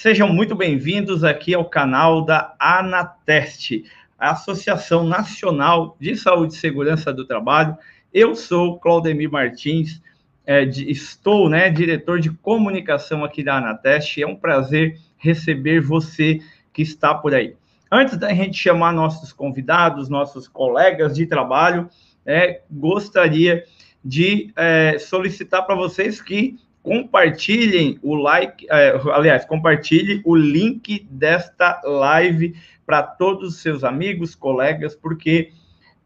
Sejam muito bem-vindos aqui ao canal da Anateste, a Associação Nacional de Saúde e Segurança do Trabalho. Eu sou Claudemir Martins, é, de, estou, né, diretor de comunicação aqui da Anateste. É um prazer receber você que está por aí. Antes da gente chamar nossos convidados, nossos colegas de trabalho, é, gostaria de é, solicitar para vocês que compartilhem o like, é, aliás, compartilhe o link desta live para todos os seus amigos, colegas, porque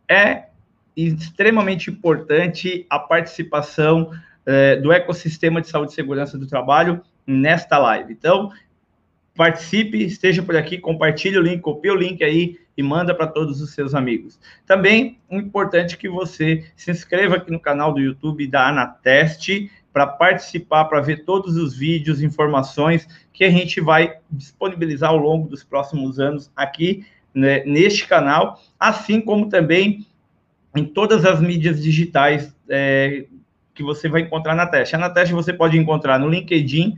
é extremamente importante a participação é, do ecossistema de saúde e segurança do trabalho nesta live. Então, participe, esteja por aqui, compartilhe o link, copie o link aí e manda para todos os seus amigos. Também é importante que você se inscreva aqui no canal do YouTube da Anateste para participar, para ver todos os vídeos, informações que a gente vai disponibilizar ao longo dos próximos anos aqui né, neste canal, assim como também em todas as mídias digitais é, que você vai encontrar na Teste. Na Teste você pode encontrar no LinkedIn,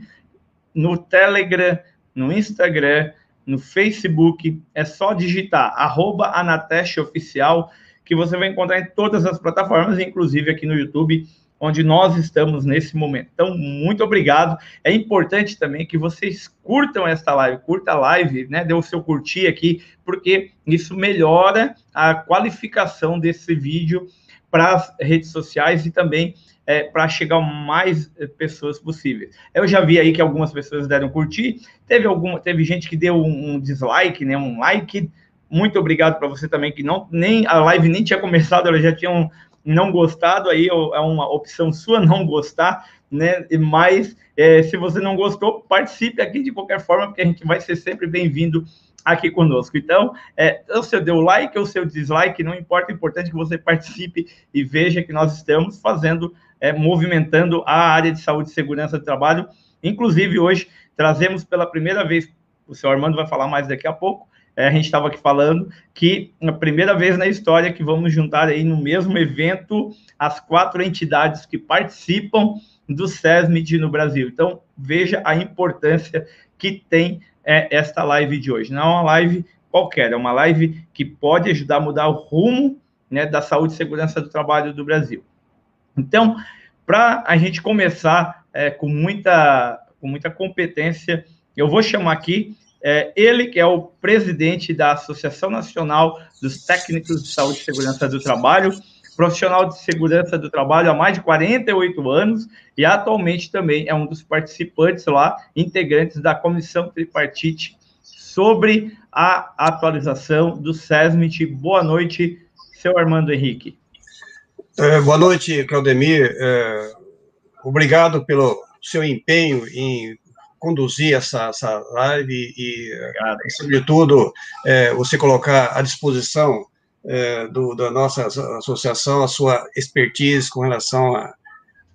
no Telegram, no Instagram, no Facebook. É só digitar arroba Anateste Oficial, que você vai encontrar em todas as plataformas, inclusive aqui no YouTube onde nós estamos nesse momento. Então, muito obrigado. É importante também que vocês curtam esta live, curta a live, né? Dê o seu curtir aqui, porque isso melhora a qualificação desse vídeo para as redes sociais e também é, para chegar mais eh, pessoas possíveis. Eu já vi aí que algumas pessoas deram curtir, teve alguma, teve gente que deu um, dislike, né? Um like. Muito obrigado para você também que não nem a live nem tinha começado, ela já tinha um, não gostado, aí é uma opção sua não gostar, né? Mas é, se você não gostou, participe aqui de qualquer forma, porque a gente vai ser sempre bem-vindo aqui conosco. Então, é, ou você deu like ou seu dislike, não importa, é importante que você participe e veja que nós estamos fazendo, é, movimentando a área de saúde e segurança do trabalho. Inclusive, hoje trazemos pela primeira vez, o senhor Armando vai falar mais daqui a pouco, é, a gente estava aqui falando que a primeira vez na história que vamos juntar aí no mesmo evento as quatro entidades que participam do SESMIT no Brasil. Então, veja a importância que tem é, esta live de hoje. Não é uma live qualquer, é uma live que pode ajudar a mudar o rumo né, da saúde e segurança do trabalho do Brasil. Então, para a gente começar é, com, muita, com muita competência, eu vou chamar aqui é, ele que é o presidente da Associação Nacional dos Técnicos de Saúde e Segurança do Trabalho, profissional de segurança do trabalho há mais de 48 anos e atualmente também é um dos participantes lá, integrantes da comissão tripartite sobre a atualização do SESMIT. Boa noite, seu Armando Henrique. É, boa noite, Claudemir. É, obrigado pelo seu empenho em conduzir essa, essa live e, e sobretudo, é, você colocar à disposição é, do, da nossa associação a sua expertise com relação a,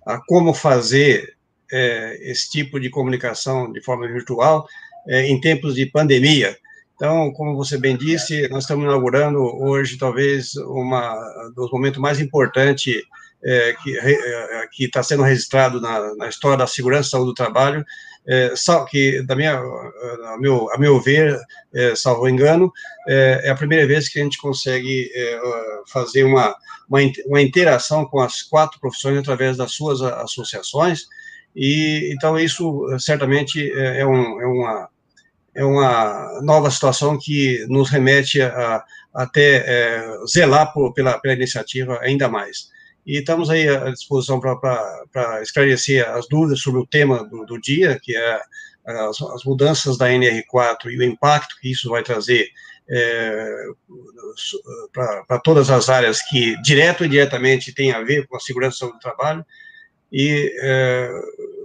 a como fazer é, esse tipo de comunicação de forma virtual é, em tempos de pandemia. Então, como você bem disse, nós estamos inaugurando hoje talvez uma dos momentos mais importantes é, que está sendo registrado na, na, história da segurança e saúde do trabalho, é, que, da minha, a, meu, a meu ver, é, salvo engano, é, é, a primeira vez que a gente consegue é, fazer uma, uma, interação com as quatro profissões através das suas associações, e então isso certamente é, é, um, é, uma, é uma nova situação que nos remete a, a até é, zelar por, pela, pela iniciativa ainda mais e estamos aí à disposição para esclarecer as dúvidas sobre o tema do, do dia, que é as, as, mudanças da NR4 e o impacto que isso vai trazer é, para todas as áreas que, direto e diretamente, têm a ver com a segurança do trabalho. E é,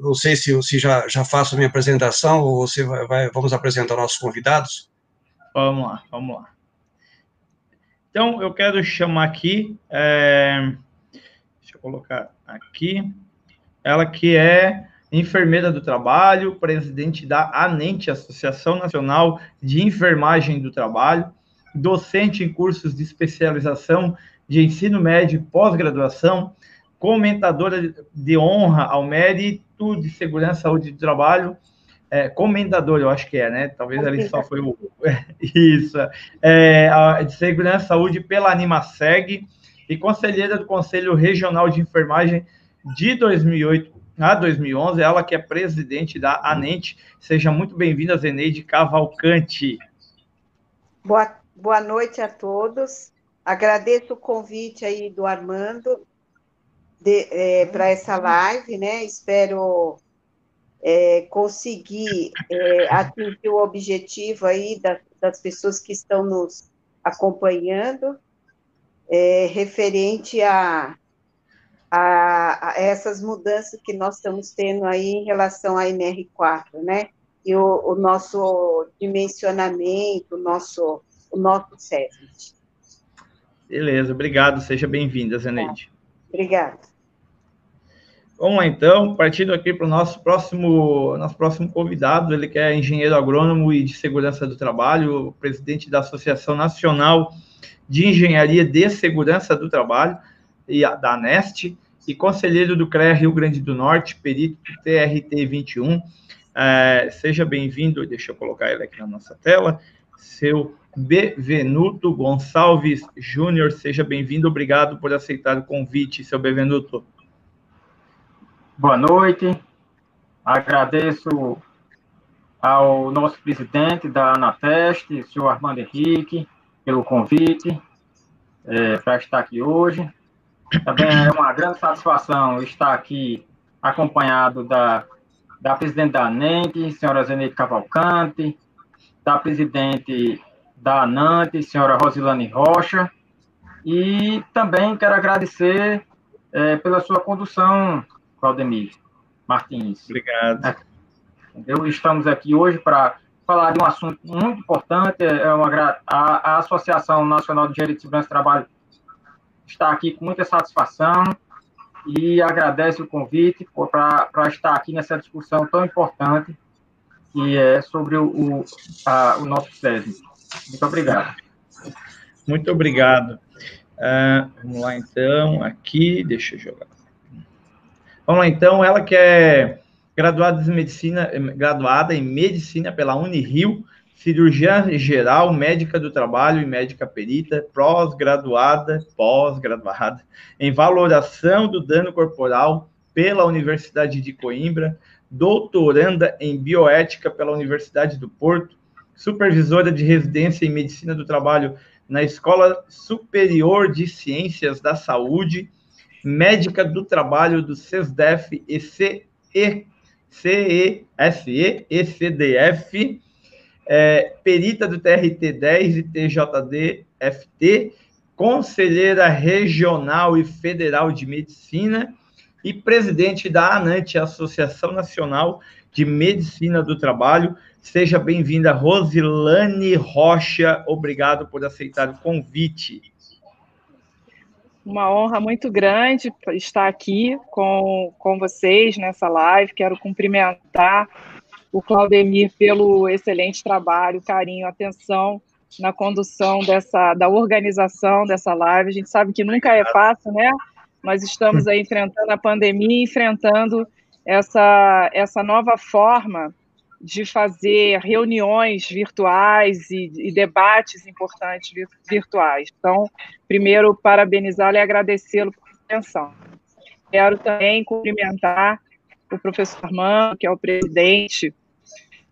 não sei se, se já, já faço a minha apresentação ou você vai, vai, vamos apresentar nossos convidados. Vamos lá, vamos lá. Então, eu quero chamar aqui é, Deixa eu colocar aqui. Ela que é enfermeira do trabalho, presidente da ANENTE, Associação Nacional de Enfermagem do Trabalho, docente em cursos de especialização de ensino médio e pós-graduação, comentadora de honra ao mérito de segurança e saúde do trabalho, é, comendador, eu acho que é, né? Talvez ali só foi o. Isso. É, de Segurança Saúde pela Animaseg e conselheira do Conselho Regional de Enfermagem de 2008 a 2011, ela que é presidente da ANENT. Seja muito bem-vinda, Zeneide Cavalcante. Boa, boa noite a todos. Agradeço o convite aí do Armando é, para essa live, né? Espero é, conseguir é, atingir o objetivo aí das, das, pessoas que estão nos acompanhando, é, referente a, a, a, essas mudanças que nós estamos tendo aí em relação à NR4, né? E o, o nosso dimensionamento, o nosso, o nosso SESMIT. Beleza, obrigado, seja bem-vinda, Zeneide. Obrigada. Vamos lá, então, partindo aqui para o nosso próximo, nosso próximo convidado, ele que é engenheiro agrônomo e de segurança do trabalho, presidente da Associação Nacional de Engenharia de Segurança do Trabalho, e da ANEST, e conselheiro do CREA Rio Grande do Norte, perito TRT 21. É, seja bem-vindo, deixa eu colocar ele aqui na nossa tela, seu Bevenuto Gonçalves Júnior, seja bem-vindo, obrigado por aceitar o convite, seu Bevenuto. Boa noite. Agradeço ao nosso presidente da Anateste, senhor Armando Henrique, pelo convite é, para estar aqui hoje. Também é uma grande satisfação estar aqui acompanhado da, da presidente da ANENT, senhora Zeneide Cavalcante, da presidente da ANANT, senhora Rosilane Rocha, e também quero agradecer é, pela sua condução Claudemir Martins. Obrigado. Entendeu? Estamos aqui hoje para falar de um assunto muito importante. É uma, a, a Associação Nacional de Engenharia de Segurança do Trabalho está aqui com muita satisfação e agradece o convite para estar aqui nessa discussão tão importante que é sobre o, o, a, o nosso SESM. Muito obrigado. Muito obrigado. Uh, vamos lá, então, aqui, deixa eu jogar. Vamos lá, então, ela que é graduada em medicina, graduada em medicina pela Unirio, cirurgiã geral, médica do trabalho e médica perita, pós-graduada, pós-graduada em valoração do dano corporal pela Universidade de Coimbra, doutoranda em bioética pela Universidade do Porto, supervisora de residência em medicina do trabalho na Escola Superior de Ciências da Saúde médica do trabalho do CESDEF e CESE, ECDF, é, perita do TRT10 e TJD-FT, conselheira regional e federal de medicina e presidente da ANANT, Associação Nacional de Medicina do Trabalho. Seja bem-vinda, Rosilane Rocha. Obrigado por aceitar o convite. Uma honra muito grande estar aqui com, com vocês nessa live. Quero cumprimentar o Claudemir pelo excelente trabalho, carinho, atenção na condução dessa da organização dessa live. A gente sabe que nunca é fácil, né? Nós estamos aí enfrentando a pandemia, enfrentando essa essa nova forma de fazer reuniões virtuais e, e debates importantes virtuais. Então, primeiro, parabenizá-lo e agradecê-lo por atenção. Quero também cumprimentar o professor Armando, que é o presidente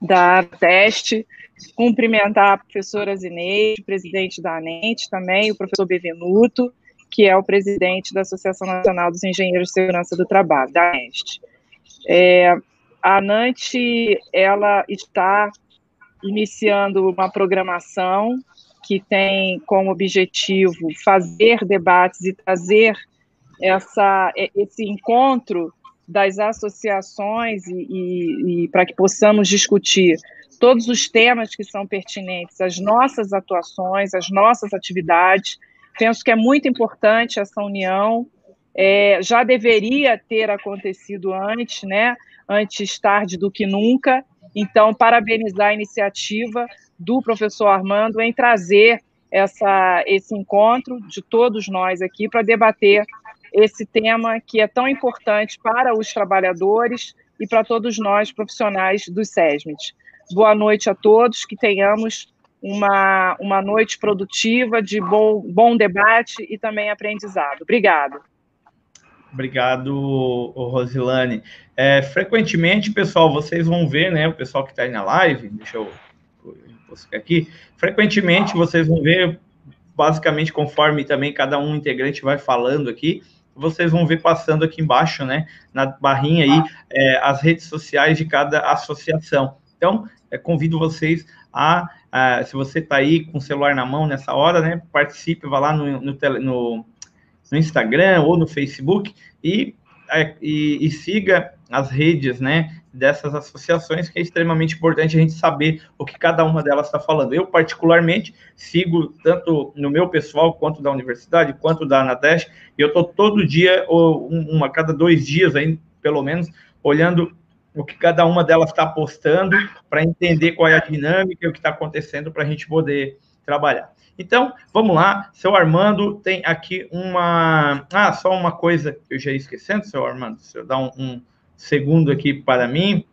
da Teste, cumprimentar a professora Zineide, presidente da ANENT, também o professor Bevenuto, que é o presidente da Associação Nacional dos Engenheiros de Segurança do Trabalho, da ANEST. É, a ANANT ela está iniciando uma programação que tem como objetivo fazer debates e trazer essa, esse encontro das associações e, e, e para que possamos discutir todos os temas que são pertinentes às nossas atuações, às nossas atividades. Penso que é muito importante essa união. É, já deveria ter acontecido antes, né? Antes tarde do que nunca. Então, parabenizar a iniciativa do professor Armando em trazer essa, esse encontro de todos nós aqui para debater esse tema que é tão importante para os trabalhadores e para todos nós, profissionais do SESMIT. Boa noite a todos, que tenhamos uma, uma noite produtiva, de bom, bom debate e também aprendizado. Obrigado. Obrigado, Rosilane. É, frequentemente, pessoal, vocês vão ver, né, o pessoal que está aí na live, deixa eu, eu aqui, frequentemente vocês vão ver, basicamente, conforme também cada um integrante vai falando aqui, vocês vão ver passando aqui embaixo, né, na barrinha aí, é, as redes sociais de cada associação. Então, é, convido vocês a, a se você está aí com o celular na mão nessa hora, né, participe, vá lá no, no, no, no Instagram ou no Facebook e, é, e, e siga as redes, né, dessas associações, que é extremamente importante a gente saber o que cada uma delas está falando. Eu, particularmente, sigo tanto no meu pessoal, quanto da universidade, quanto da Anatesh, e eu estou todo dia, ou uma cada dois dias, aí, pelo menos, olhando o que cada uma delas está postando, para entender qual é a dinâmica e o que está acontecendo, para a gente poder trabalhar. Então, vamos lá, seu Armando tem aqui uma. Ah, só uma coisa que eu já ia esquecendo, seu Armando, se eu dar um, um segundo aqui para mim.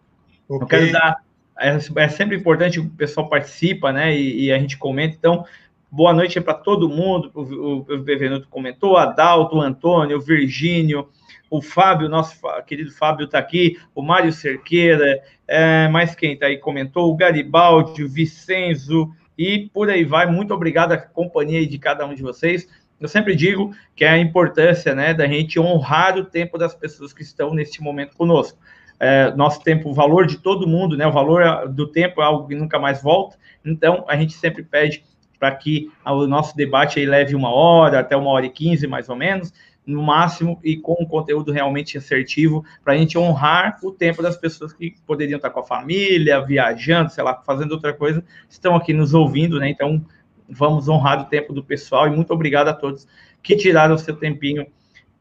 Okay. Eu quero dar. É, é, sempre importante que o pessoal participa, né? E, e a gente comenta. Então, boa noite para todo mundo. O, o, o Bevenuto comentou, Adalto, o Antônio, o Virgínio, o Fábio, nosso querido Fábio está aqui, o Mário Cerqueira, é, mais quem está aí comentou, o Garibaldi, o Vicenzo, e por aí vai. Muito obrigado à companhia de cada um de vocês. Eu sempre digo que é a importância né, da gente honrar o tempo das pessoas que estão neste momento conosco. É, nosso tempo, o valor de todo mundo, né, o valor do tempo é algo que nunca mais volta, então a gente sempre pede para que o nosso debate leve uma hora, até uma hora e quinze, mais ou menos, no máximo e com um conteúdo realmente assertivo, para a gente honrar o tempo das pessoas que poderiam estar com a família, viajando, sei lá, fazendo outra coisa, estão aqui nos ouvindo, né? Então, vamos honrar o tempo do pessoal e muito obrigado a todos que tiraram o seu tempinho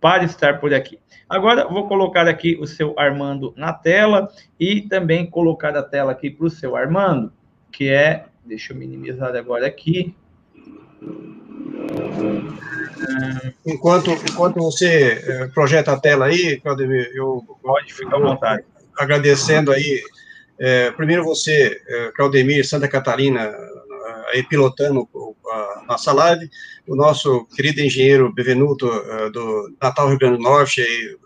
para estar por aqui. Agora, vou colocar aqui o seu Armando na tela e também colocar a tela aqui para o seu Armando, que é, deixa eu minimizar agora aqui. Enquanto, enquanto você eh, projeta a tela aí, Claudemir, eu pode ficar à vontade. Agradecendo aí, é, primeiro você, é, Claudemir, Santa Catarina, aí pilotando a nossa live, o nosso querido engenheiro Bevenuto, do Natal Rio Grande do Norte, aí,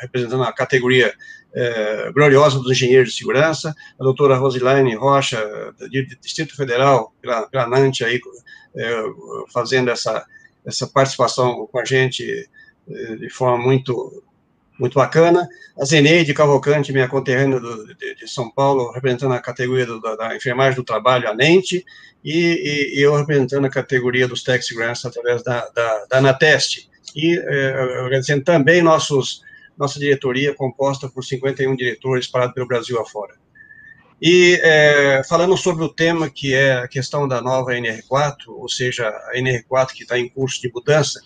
representando a categoria gloriosa dos engenheiros de segurança, a doutora Rosilaine Rocha, do Distrito Federal, pela, pela NANT, aí, fazendo essa essa participação com a gente eh, de forma muito muito bacana. A Zeneide Cavalcante, minha conterrânea do, de, de, São Paulo, representando a categoria do, da, da, enfermagem do trabalho, a NENTE, e, e, eu representando a categoria dos Tech Grants através da, da, da Anateste. E eh, agradecendo também nossos, nossa diretoria, composta por 51 diretores espalhados pelo Brasil afora. E é, falando sobre o tema que é a questão da nova NR4, ou seja, a NR4 que está em curso de mudança,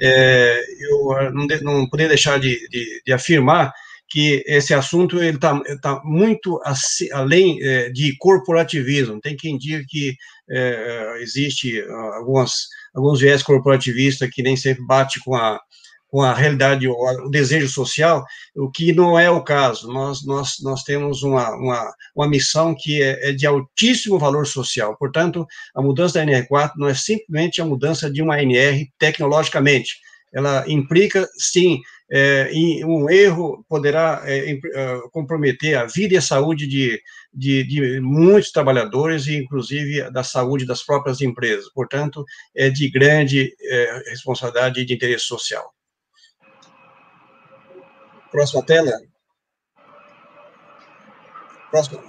é, eu não, de, não poderia deixar de, de, de, afirmar que esse assunto está tá muito além é, de corporativismo. Tem quem diga que é, existe algumas, alguns viés corporativistas que nem sempre bate com a, com a realidade, o, desejo social, o que não é o caso. Nós, nós, nós temos uma, uma, uma missão que é, é, de altíssimo valor social. Portanto, a mudança da NR4 não é simplesmente a mudança de uma NR tecnologicamente. Ela implica, sim, é, um erro poderá é, é, comprometer a vida e a saúde de, de, de, muitos trabalhadores e, inclusive, da saúde das próprias empresas. Portanto, é de grande é, responsabilidade e de interesse social. Próxima tela. Próxima.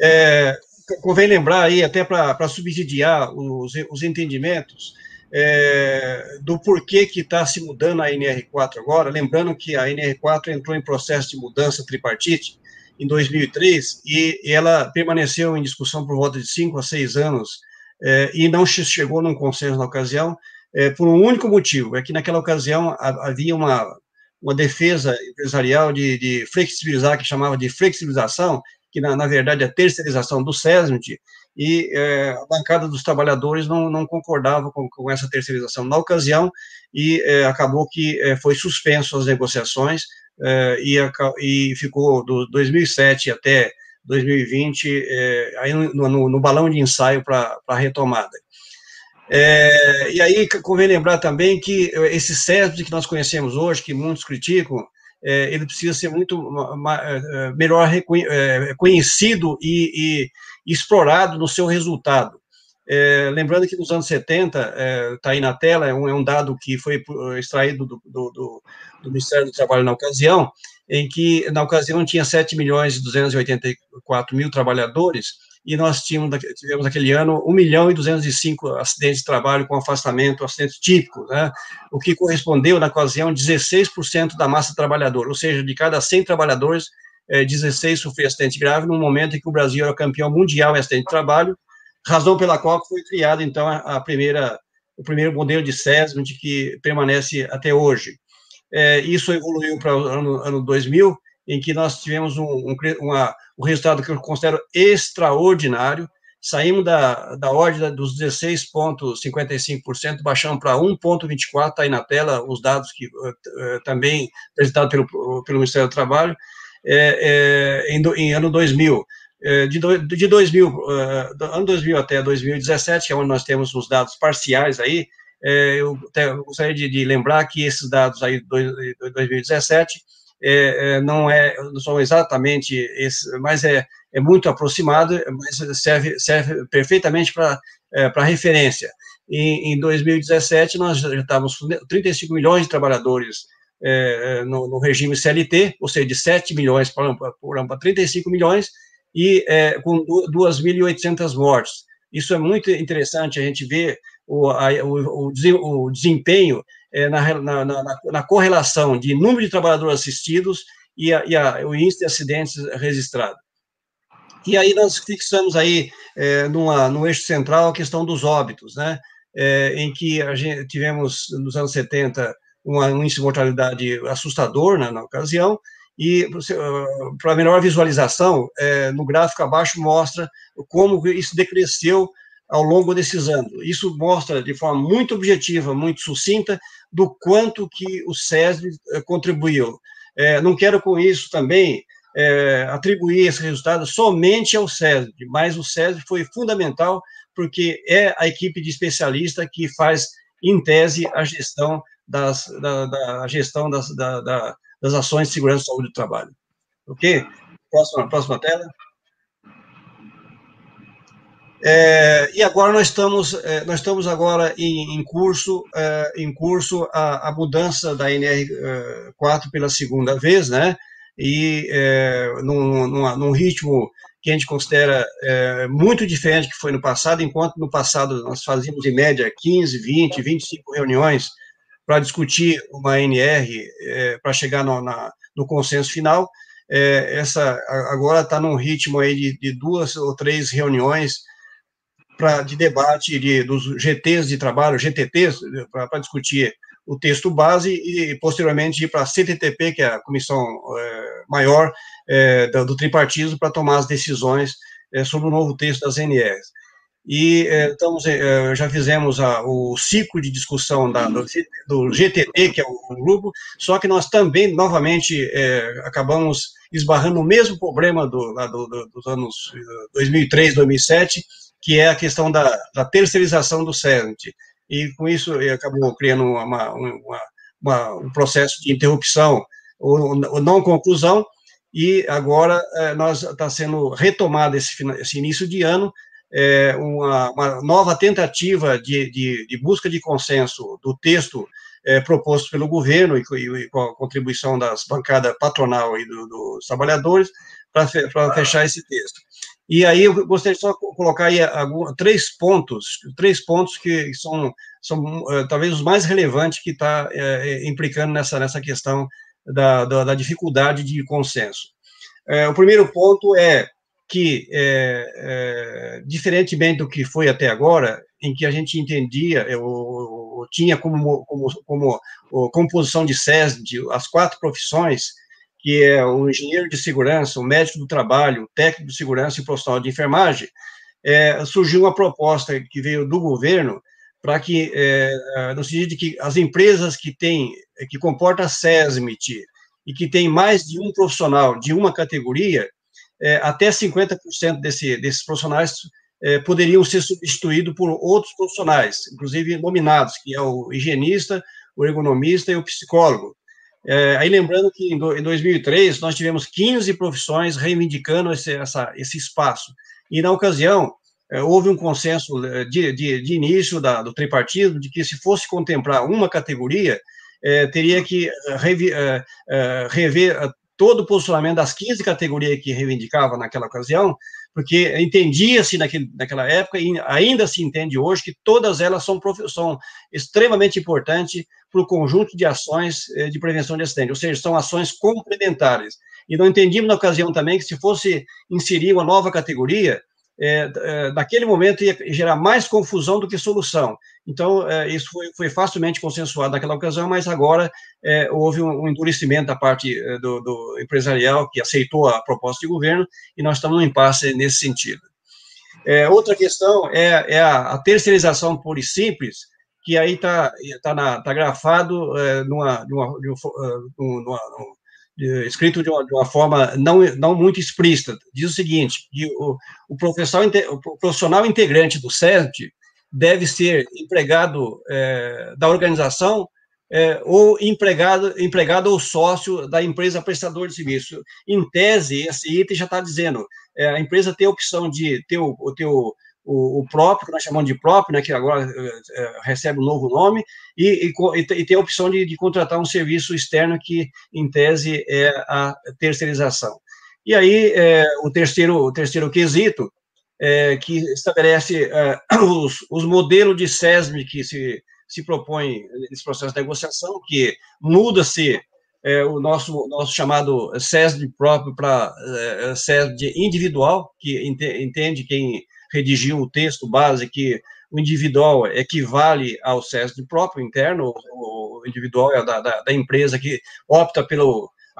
É, convém lembrar aí, até para subsidiar os, os entendimentos, é, do porquê que está se mudando a NR4 agora, lembrando que a NR4 entrou em processo de mudança tripartite em 2003 e ela permaneceu em discussão por volta de cinco a seis anos é, e não chegou num consenso na ocasião é, por um único motivo, é que naquela ocasião havia uma uma defesa empresarial de, de flexibilizar, que chamava de flexibilização, que na, na verdade é a terceirização do SESMIT, e é, a bancada dos trabalhadores não, não concordava com, com, essa terceirização na ocasião, e é, acabou que é, foi suspenso as negociações, e, e ficou do 2007 até 2020 aí no, no, no balão de ensaio para a retomada. É, e aí convém lembrar também que esse CESB que nós conhecemos hoje, que muitos criticam, é, ele precisa ser muito é, melhor é, conhecido e, e, explorado no seu resultado. É, lembrando que nos anos 70, está aí na tela, é um, é um, dado que foi extraído do, do, do, do, Ministério do Trabalho na ocasião, em que, na ocasião, tinha 7 milhões e 284 mil trabalhadores, e nós tínhamos, tivemos aquele ano 1 milhão e 205 acidentes de trabalho com afastamento, acidentes típicos, né? o que correspondeu, na ocasião, 16% da massa trabalhadora, ou seja, de cada 100 trabalhadores, 16 é, sofriam acidente grave, no momento em que o Brasil era campeão mundial em acidente de trabalho, razão pela qual foi criado, então, a primeira, o primeiro modelo de SESM, que permanece até hoje. É, isso evoluiu para o ano, ano 2000, em que nós tivemos um, um, uma, um resultado que eu considero extraordinário. Saímos da, da ordem dos 16,55%, baixamos para 1,24%, está aí na tela os dados que uh, também apresentados pelo, pelo Ministério do Trabalho, é, é, em, em, ano 2000. É, de, do, de 2000, uh, do ano 2000 até 2017, que é onde nós temos os dados parciais aí, eu, até, eu gostaria de, de, lembrar que esses dados aí de 2017 é, é, não é não são exatamente esse, mas é, é muito aproximado, mas serve, serve perfeitamente para é, referência. Em, em 2017, nós já estávamos com 35 milhões de trabalhadores é, é, no, no, regime CLT, ou seja, de 7 milhões para, para 35 milhões, e é, com 2.800 mortes. Isso é muito interessante a gente ver o, a, o, o desempenho é, na, na, na, na, correlação de número de trabalhadores assistidos e, a, e a, o índice de acidentes registrado. E aí nós fixamos aí é, numa, no eixo central a questão dos óbitos, né, é, em que a gente tivemos nos anos 70 uma, um índice de mortalidade assustador né, na ocasião, e para melhor visualização, é, no gráfico abaixo mostra como isso decresceu ao longo desses anos. Isso mostra de forma muito objetiva, muito sucinta, do quanto que o SESB eh, contribuiu. É, não quero com isso também é, atribuir esse resultado somente ao SESB, mas o SESB foi fundamental porque é a equipe de especialista que faz, em tese, a gestão das, da, da gestão das, da, da, das ações de segurança e saúde do trabalho. Ok? Próxima, próxima tela. É, e agora nós estamos, é, nós estamos agora em, em curso, é, em curso a, a, mudança da NR4 pela segunda vez, né? E é, num, num, num, ritmo que a gente considera é, muito diferente que foi no passado, enquanto no passado nós fazíamos em média 15, 20, 25 reuniões para discutir uma NR é, para chegar no, na, no consenso final. essa agora está num ritmo aí de, de duas ou três reuniões pra, de debate de, dos GTs de trabalho, GTTs, para discutir o texto base e, posteriormente, ir para a CTTP, que é a comissão é, maior é, do, do, tripartismo, para tomar as decisões é, sobre o novo texto das NRs. E estamos, já fizemos a, o ciclo de discussão da, do, do, GTT, que é o grupo, só que nós também, novamente, acabamos esbarrando no mesmo problema do, do, dos anos 2003, 2007, que é a questão da, da terceirização do CERNT. E com isso acabou criando uma, uma, uma, um processo de interrupção ou, ou não conclusão, e agora é, nós está sendo retomado esse, esse, início de ano é, uma, uma, nova tentativa de, de, de, busca de consenso do texto é, proposto pelo governo e, e, com a contribuição das bancadas patronal e do, dos trabalhadores para fechar esse texto. E aí eu gostaria só colocar aí alguns, três pontos, três pontos que são, são uh, talvez os mais relevantes que está uh, eh, implicando nessa, nessa questão da, da, da dificuldade de consenso. Uh, o primeiro ponto é que, diferentemente do que foi até agora, em que a gente entendia, eu, eu tinha como, como, como composição de SESD as quatro profissões, que é o engenheiro de segurança, o médico do trabalho, o técnico de segurança e profissional de enfermagem, é, surgiu uma proposta que veio do governo para que, é, no sentido de que as empresas que têm, que comportam a SESMIT e que tem mais de um profissional de uma categoria, é, até 50% desse, desses profissionais é, poderiam ser substituídos por outros profissionais, inclusive nominados, que é o higienista, o ergonomista e o psicólogo. É, aí lembrando que em, do, em 2003 nós tivemos 15 profissões reivindicando esse, essa, esse espaço. E na ocasião é, houve um consenso é, de, de, de início da, do tripartismo de que se fosse contemplar uma categoria, é, teria que é, rever, é, rever todo o posicionamento das 15 categorias que reivindicava naquela ocasião, porque entendia-se naquela época, e ainda se entende hoje, que todas elas são, são extremamente importantes para o conjunto de ações eh, de prevenção de acidente, ou seja, são ações complementares. E não entendíamos na ocasião também que se fosse inserir uma nova categoria, é, é, naquele momento ia gerar mais confusão do que solução. Então, é, isso foi, foi, facilmente consensuado naquela ocasião, mas agora é, houve um, um, endurecimento da parte é, do, do, empresarial que aceitou a proposta de governo e nós estamos no impasse nesse sentido. É, outra questão é, a, a, terceirização pura e simples, que aí está tá tá grafado numa, numa, numa, escrito de uma, de uma, forma não, não muito explícita. Diz o seguinte, o, o, profissional, o profissional integrante do SESD deve ser empregado é, da organização é, ou empregado, empregado ou sócio da empresa prestador de serviço. Em tese, esse item já está dizendo, é, a empresa tem a opção de ter o, ter o o, próprio, que nós chamamos de próprio, né, que agora é, recebe um novo nome, e, e, e tem a opção de, de, contratar um serviço externo que, em tese, é a terceirização. E aí, é, o, terceiro, o terceiro quesito, é, que estabelece os, os modelos de SESM que se, se propõe nesse processo de negociação, que muda-se é, o nosso, nosso chamado SESD próprio para é, SESD individual, que entende quem redigiu o texto base que o individual equivale ao SESD próprio interno, o individual é da, da, da empresa que opta pela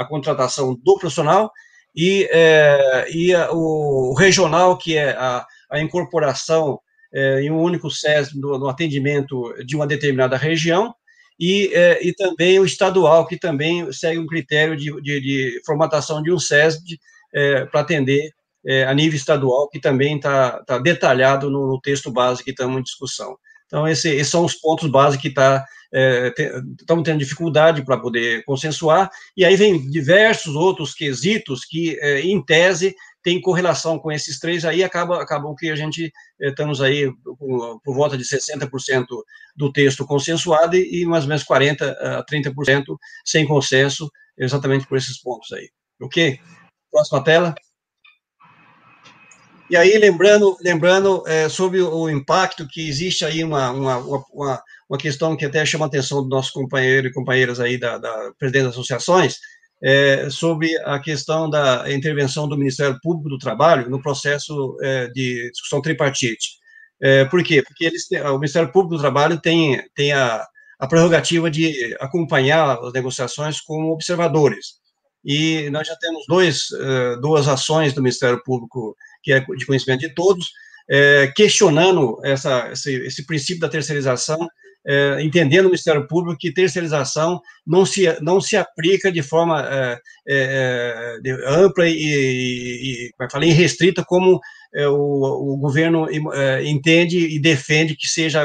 contratação do profissional, e, é, e a, o regional, que é a, a incorporação é, em um único SESD no, no, atendimento de uma determinada região, e, é, e também o estadual, que também segue um critério de, de, de formatação de um SESD é, para atender é, a nível estadual, que também está tá detalhado no, no, texto base que estamos em discussão. Então, esse, esses são os pontos básicos que está é, estamos tendo dificuldade para poder consensuar, e aí vem diversos outros quesitos que, é, em tese, tem correlação com esses três, aí acaba, acabou que a gente é, estamos aí por, por volta de 60% do texto consensuado e, e mais ou menos 40% a 30% sem consenso, exatamente por esses pontos aí. Ok? Próxima tela. E aí, lembrando, lembrando é, sobre o impacto que existe aí uma, uma, uma, uma questão que até chama a atenção do nosso companheiro e companheiras aí da, da presidente das associações, é, sobre a questão da intervenção do Ministério Público do Trabalho no processo é, de discussão tripartite. É, por quê? Porque eles, o Ministério Público do Trabalho tem, tem a, a prerrogativa de acompanhar as negociações como observadores. E nós já temos dois, é, duas ações do Ministério Público que é de conhecimento de todos, é, questionando essa, esse, esse, princípio da terceirização, é, entendendo o Ministério Público que terceirização não se, não se aplica de forma é, é de ampla e, e, e falei, restrita como é, o, o, governo é, entende e defende que seja,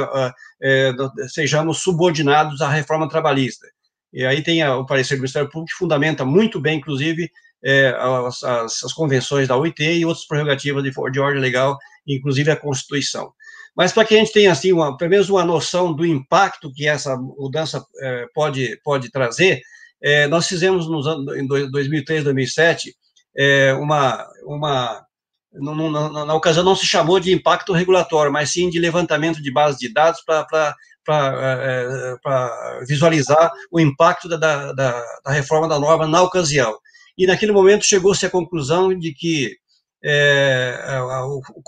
sejamos subordinados à reforma trabalhista. E aí tem o parecer do Ministério Público que fundamenta muito bem, inclusive, é, as, as, as, convenções da OIT e outras prerrogativas de, de ordem legal, inclusive a Constituição. Mas para que a gente tenha, assim, uma, pelo menos uma noção do impacto que essa mudança é, pode, pode trazer, é, nós fizemos nos anos, em 2003, 2007, é, uma, uma na, na, ocasião não se chamou de impacto regulatório, mas sim de levantamento de bases de dados para é, é, visualizar o impacto da, da, da, reforma da norma na ocasião e naquele momento chegou-se à conclusão de que é, a,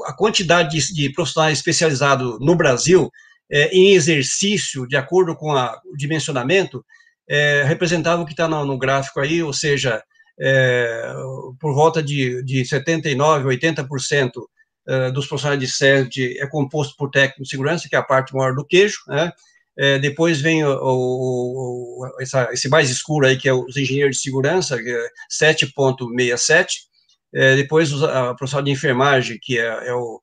a, quantidade de, de, profissionais especializados no Brasil é, em exercício, de acordo com a, o dimensionamento, é, representava o que está no, no, gráfico aí, ou seja, é, por volta de, de 79%, 80% é, dos profissionais de SESD é composto por técnico de segurança, que é a parte maior do queijo, né? É, depois vem o, o, o essa, esse mais escuro aí, que é os engenheiros de segurança, que é 7,67, é, depois a profissional de enfermagem, que é, é o,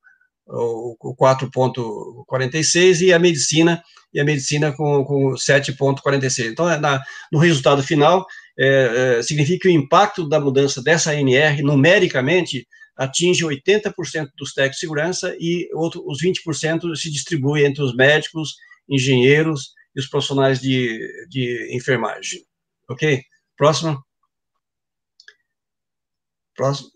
o 4,46, e a medicina, e a medicina com, com 7,46. Então, é na, no resultado final, é, é, significa que o impacto da mudança dessa ANR, numericamente, atinge 80% dos técnicos de segurança e outro, os 20% se distribui entre os médicos, engenheiros e os profissionais de, de enfermagem. Ok? Próximo. Próximo.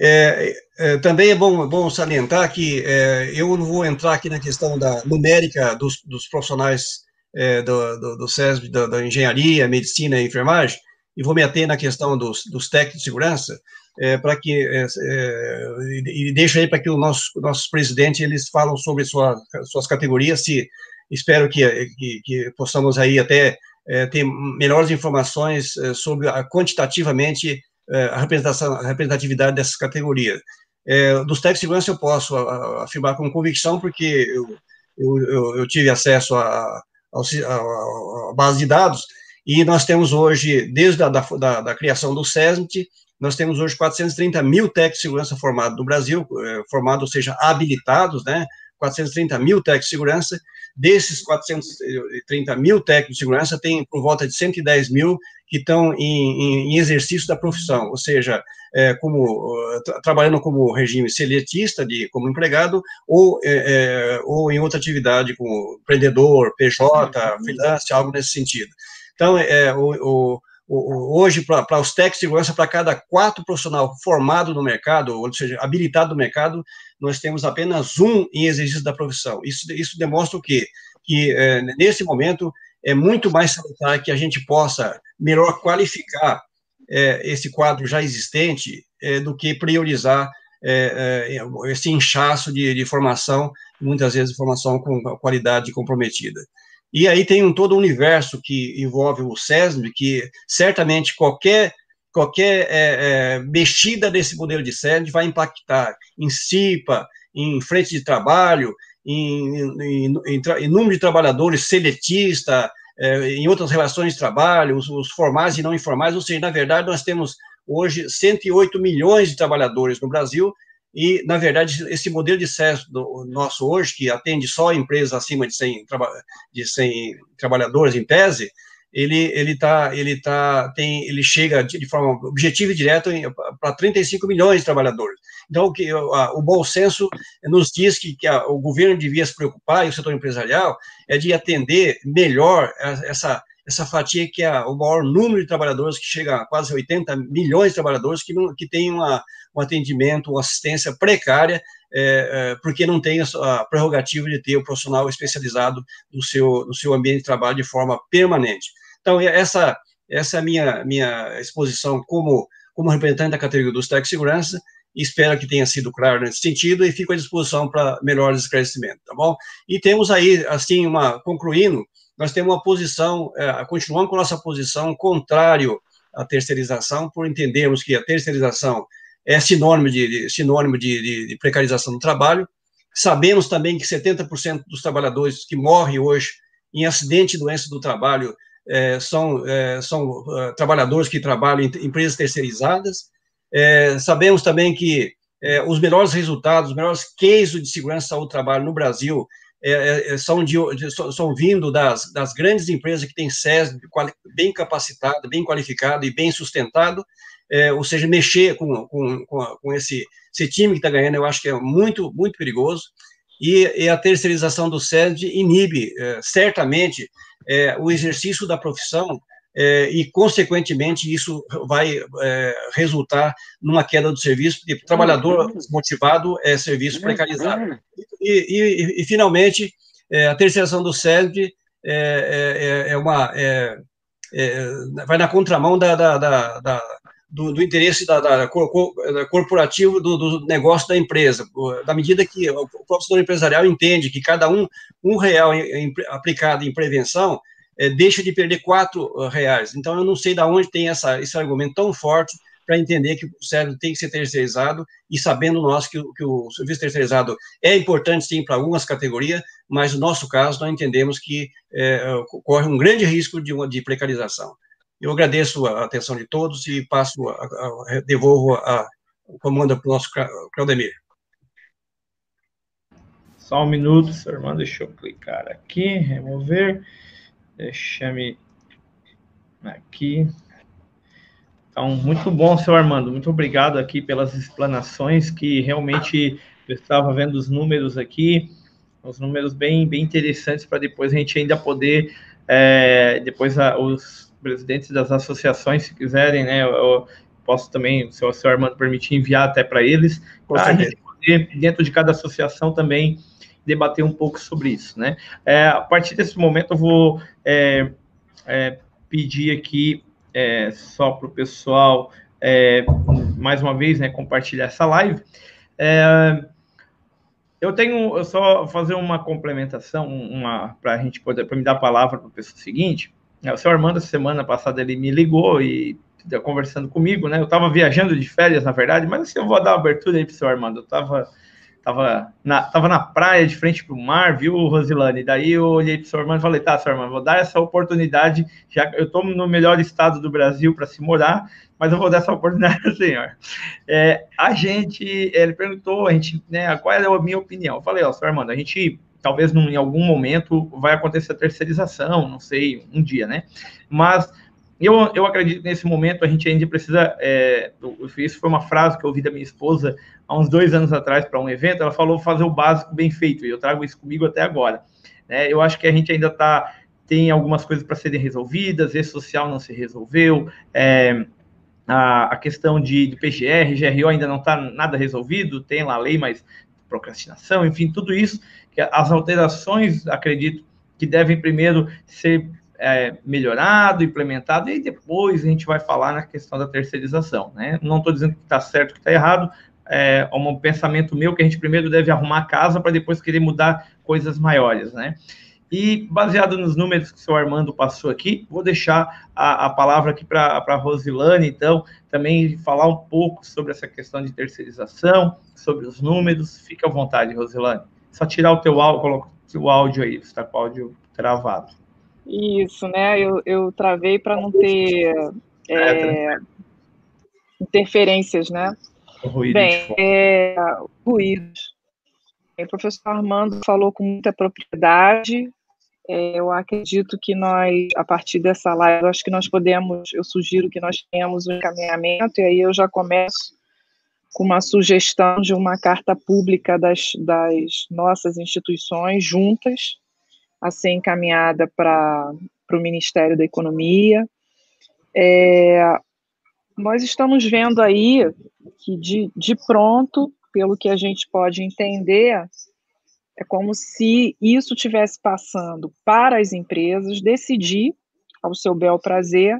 É, é, também é bom, bom salientar que é, eu não vou entrar aqui na questão da numérica dos, dos profissionais é, do, do, do SESB, da, da, engenharia, medicina e enfermagem, e vou me ater na questão dos, dos técnicos de segurança, é, para que, é, e deixo aí para que os nossos, nossos presidentes, eles falam sobre sua, suas categorias, se espero que, que, que possamos aí até ter melhores informações sobre a, quantitativamente é, a representação, a representatividade dessas categorias. É, dos técnicos de segurança eu posso afirmar com convicção, porque eu, eu, eu tive acesso à base de dados, e nós temos hoje, desde a da, da, da criação do SESMIT, nós temos hoje 430 mil técnicos de segurança formados no Brasil, é, formados, ou seja, habilitados, né, 430 mil técnicos de segurança, desses 430 mil técnicos de segurança, tem por volta de 110 mil que estão em, em, exercício da profissão, ou seja, é, como tra trabalhando como regime seletista, de, como empregado, ou, é, é, ou em outra atividade, como empreendedor, PJ, freelance, algo nesse sentido. Então, é, o, o, hoje, para os técnicos de segurança, para cada quatro profissional formado no mercado, ou seja, habilitado no mercado, nós temos apenas um em exercício da profissão. Isso, isso demonstra o quê? Que, é, nesse momento, é muito mais salutar que a gente possa melhor qualificar é, esse quadro já existente é, do que priorizar é, é esse inchaço de, de, formação, muitas vezes formação com qualidade comprometida. E aí tem um todo um universo que envolve o SESM, que certamente qualquer qualquer é, é, mexida desse modelo de SESM vai impactar em CIPA, em frente de trabalho, em, em, em, em número de trabalhadores seletista, é, em outras relações de trabalho, os, os, formais e não informais, ou seja, na verdade, nós temos hoje 108 milhões de trabalhadores no Brasil, e, na verdade, esse modelo de SES nosso hoje, que atende só empresas acima de 100, de 100 trabalhadores, em tese, ele ele tá ele tá tem ele chega de, forma objetiva e direta para 35 milhões de trabalhadores. Então o que a, o bom senso nos diz que, que a, o governo devia se preocupar e o setor empresarial é de atender melhor essa essa fatia que é o maior número de trabalhadores que chega a quase 80 milhões de trabalhadores que que tem uma, um atendimento, uma assistência precária é, é, porque não tem a prerrogativa de ter o profissional especializado no seu, no seu ambiente de trabalho de forma permanente. Então, essa, essa é a minha, minha exposição como, como representante da categoria dos técnicos de segurança, espero que tenha sido claro nesse sentido e fico à disposição para melhores esclarecimentos, tá bom? E temos aí, assim, uma, concluindo, nós temos uma posição, é, continuando com nossa posição contrário à terceirização, por entendermos que a terceirização é sinônimo de, de sinônimo de, de, de, precarização do trabalho. Sabemos também que 70% dos trabalhadores que morrem hoje em acidente e doença do trabalho é, são, é, são uh, trabalhadores que trabalham em empresas terceirizadas. É, sabemos também que é, os melhores resultados, os melhores cases de segurança saúde do trabalho no Brasil é, são, de, são vindo das, das grandes empresas que têm SES bem capacitado, bem qualificado e bem sustentado, ou seja, mexer com, com, com esse, esse time que está ganhando, eu acho que é muito, muito perigoso, e, e a terceirização do SESD inibe, certamente, é, o exercício da profissão é, e, consequentemente, isso vai é, resultar numa queda do serviço, porque trabalhador desmotivado é serviço precarizado. E, e, e finalmente, é, a terceirização do SESB é, é, é uma, vai na contramão da, da, da, da do, do, interesse da, da, da corporativo do, do, negócio da empresa, da medida que o profissional empresarial entende que cada um, um real em, em, aplicado em prevenção é, deixa de perder quatro reais. Então, eu não sei de onde tem essa, esse argumento tão forte para entender que o cérebro tem que ser terceirizado e sabendo nós que, que o serviço terceirizado é importante, sim, para algumas categorias, mas no nosso caso, nós entendemos que é, corre um grande risco de, de precarização. Eu agradeço a atenção de todos e passo, a, a, devolvo a, o comando para o nosso Claudemir. Só um minuto, seu irmão, deixa eu clicar aqui, remover, deixa-me aqui. Então, muito bom, seu Armando, muito obrigado aqui pelas explanações, que realmente eu estava vendo os números aqui, os números bem, bem interessantes para depois a gente ainda poder, é, depois a, os presidentes das associações, se quiserem, né, eu posso também, se o seu Armando permitir, enviar até para eles, para a gente poder, dentro de cada associação também, debater um pouco sobre isso, né? É, a partir desse momento, eu vou é, é, pedir aqui é, só para o pessoal, é, mais uma vez, né, compartilhar essa live. É, eu tenho, eu só fazer uma complementação, uma para a gente poder, para me dar a palavra para o pessoal seguinte. O seu Armando, semana passada, ele me ligou e conversando comigo, né? Eu estava viajando de férias, na verdade, mas assim, eu vou dar abertura aí para o seu Armando. Eu estava Tava na, tava na praia, de frente para o mar, viu, Rosilane? Daí eu olhei para o seu irmão e falei, tá, seu irmão, vou dar essa oportunidade, já eu estou no melhor estado do Brasil para se morar, mas eu vou dar essa oportunidade senhor. É, a gente, ele perguntou, a gente, né, qual é a minha opinião? Eu falei, ó, seu Armando, a gente, talvez num, em algum momento vai acontecer a terceirização, não sei, um dia, né? Mas eu, eu acredito que nesse momento a gente ainda precisa. É, isso foi uma frase que eu ouvi da minha esposa há uns dois anos atrás para um evento. Ela falou fazer o básico bem feito, e eu trago isso comigo até agora. Né? Eu acho que a gente ainda está. Tem algumas coisas para serem resolvidas, esse social não se resolveu, é, a, a, questão de, de PGR, GRO ainda não está nada resolvido, tem lá a lei, mas procrastinação, enfim, tudo isso, as alterações, acredito, que devem primeiro ser é, melhorado, implementado, e depois a gente vai falar na questão da terceirização. Né? Não estou dizendo que está certo que está errado, é um pensamento meu que a gente primeiro deve arrumar a casa para depois querer mudar coisas maiores, né? E baseado nos números que o senhor Armando passou aqui, vou deixar a, a palavra aqui para a Rosilane, então, também falar um pouco sobre essa questão de terceirização, sobre os números. Fique à vontade, Rosilane. Só tirar o teu áudio, o áudio aí, está com o áudio travado. Isso, né? Eu, eu travei para não ter é, interferências, né? Ruído Bem, é, ruídos. O professor Armando falou com muita propriedade. É, eu acredito que nós, a partir dessa live, acho que nós podemos, eu sugiro que nós tenhamos um encaminhamento, e aí eu já começo com uma sugestão de uma carta pública das, das nossas instituições juntas, a ser encaminhada para o Ministério da Economia. É, nós estamos vendo aí que, de, de pronto, pelo que a gente pode entender, é como se isso tivesse passando para as empresas decidir, ao seu bel prazer,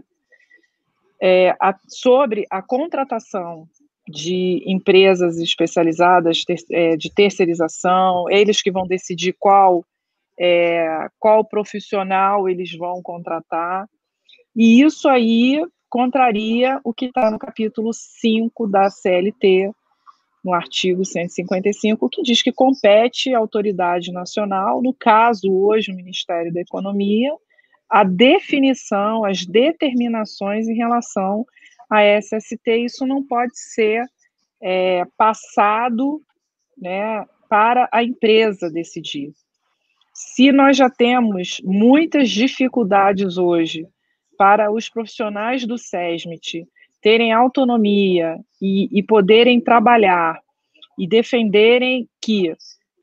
é, a, sobre a contratação de empresas especializadas ter, é, de terceirização, eles que vão decidir qual é, qual profissional eles vão contratar. E isso aí contraria o que está no capítulo 5 da CLT, no artigo 155, que diz que compete à autoridade nacional, no caso hoje o Ministério da Economia, a definição, as determinações em relação à SST. Isso não pode ser é, passado né, para a empresa decidir se nós já temos muitas dificuldades hoje para os profissionais do SESMIT terem autonomia e, e poderem trabalhar e defenderem que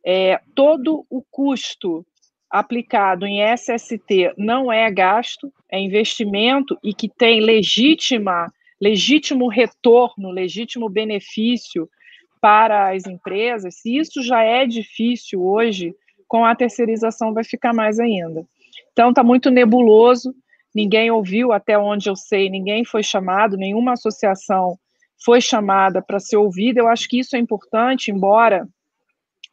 é, todo o custo aplicado em SST não é gasto, é investimento e que tem legítima, legítimo retorno, legítimo benefício para as empresas, se isso já é difícil hoje com a terceirização vai ficar mais ainda. Então, está muito nebuloso, ninguém ouviu, até onde eu sei, ninguém foi chamado, nenhuma associação foi chamada para ser ouvida. Eu acho que isso é importante, embora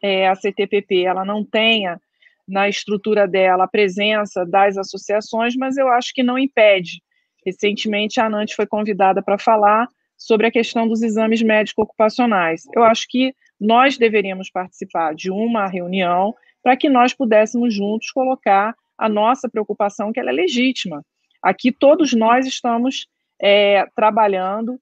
é, a CTPP ela não tenha na estrutura dela a presença das associações, mas eu acho que não impede. Recentemente, a ANANT foi convidada para falar, sobre a questão dos exames médico-ocupacionais. Eu acho que nós deveríamos participar de uma reunião para que nós pudéssemos juntos colocar a nossa preocupação, que ela é legítima. Aqui todos nós estamos é, trabalhando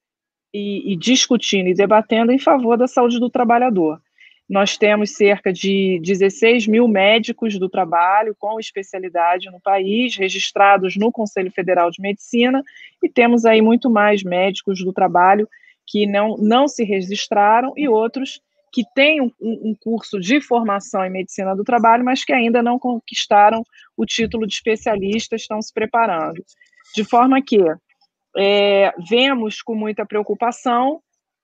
e, e discutindo e debatendo em favor da saúde do trabalhador. Nós temos cerca de 16 mil médicos do trabalho com especialidade no país, registrados no Conselho Federal de Medicina, e temos aí muito mais médicos do trabalho que não, não se registraram e outros que têm um, um curso de formação em medicina do trabalho, mas que ainda não conquistaram o título de especialista, estão se preparando. De forma que é, vemos com muita preocupação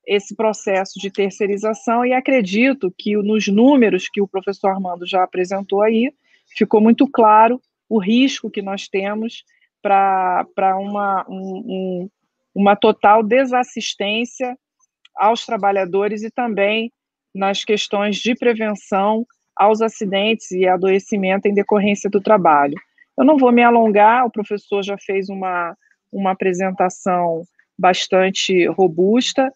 esse processo de terceirização e acredito que nos números que o professor Armando já apresentou aí, ficou muito claro o risco que nós temos para uma, um, uma total desassistência aos trabalhadores e também nas questões de prevenção aos acidentes e adoecimento em decorrência do trabalho. Eu não vou me alongar, o professor já fez uma, uma apresentação bastante robusta.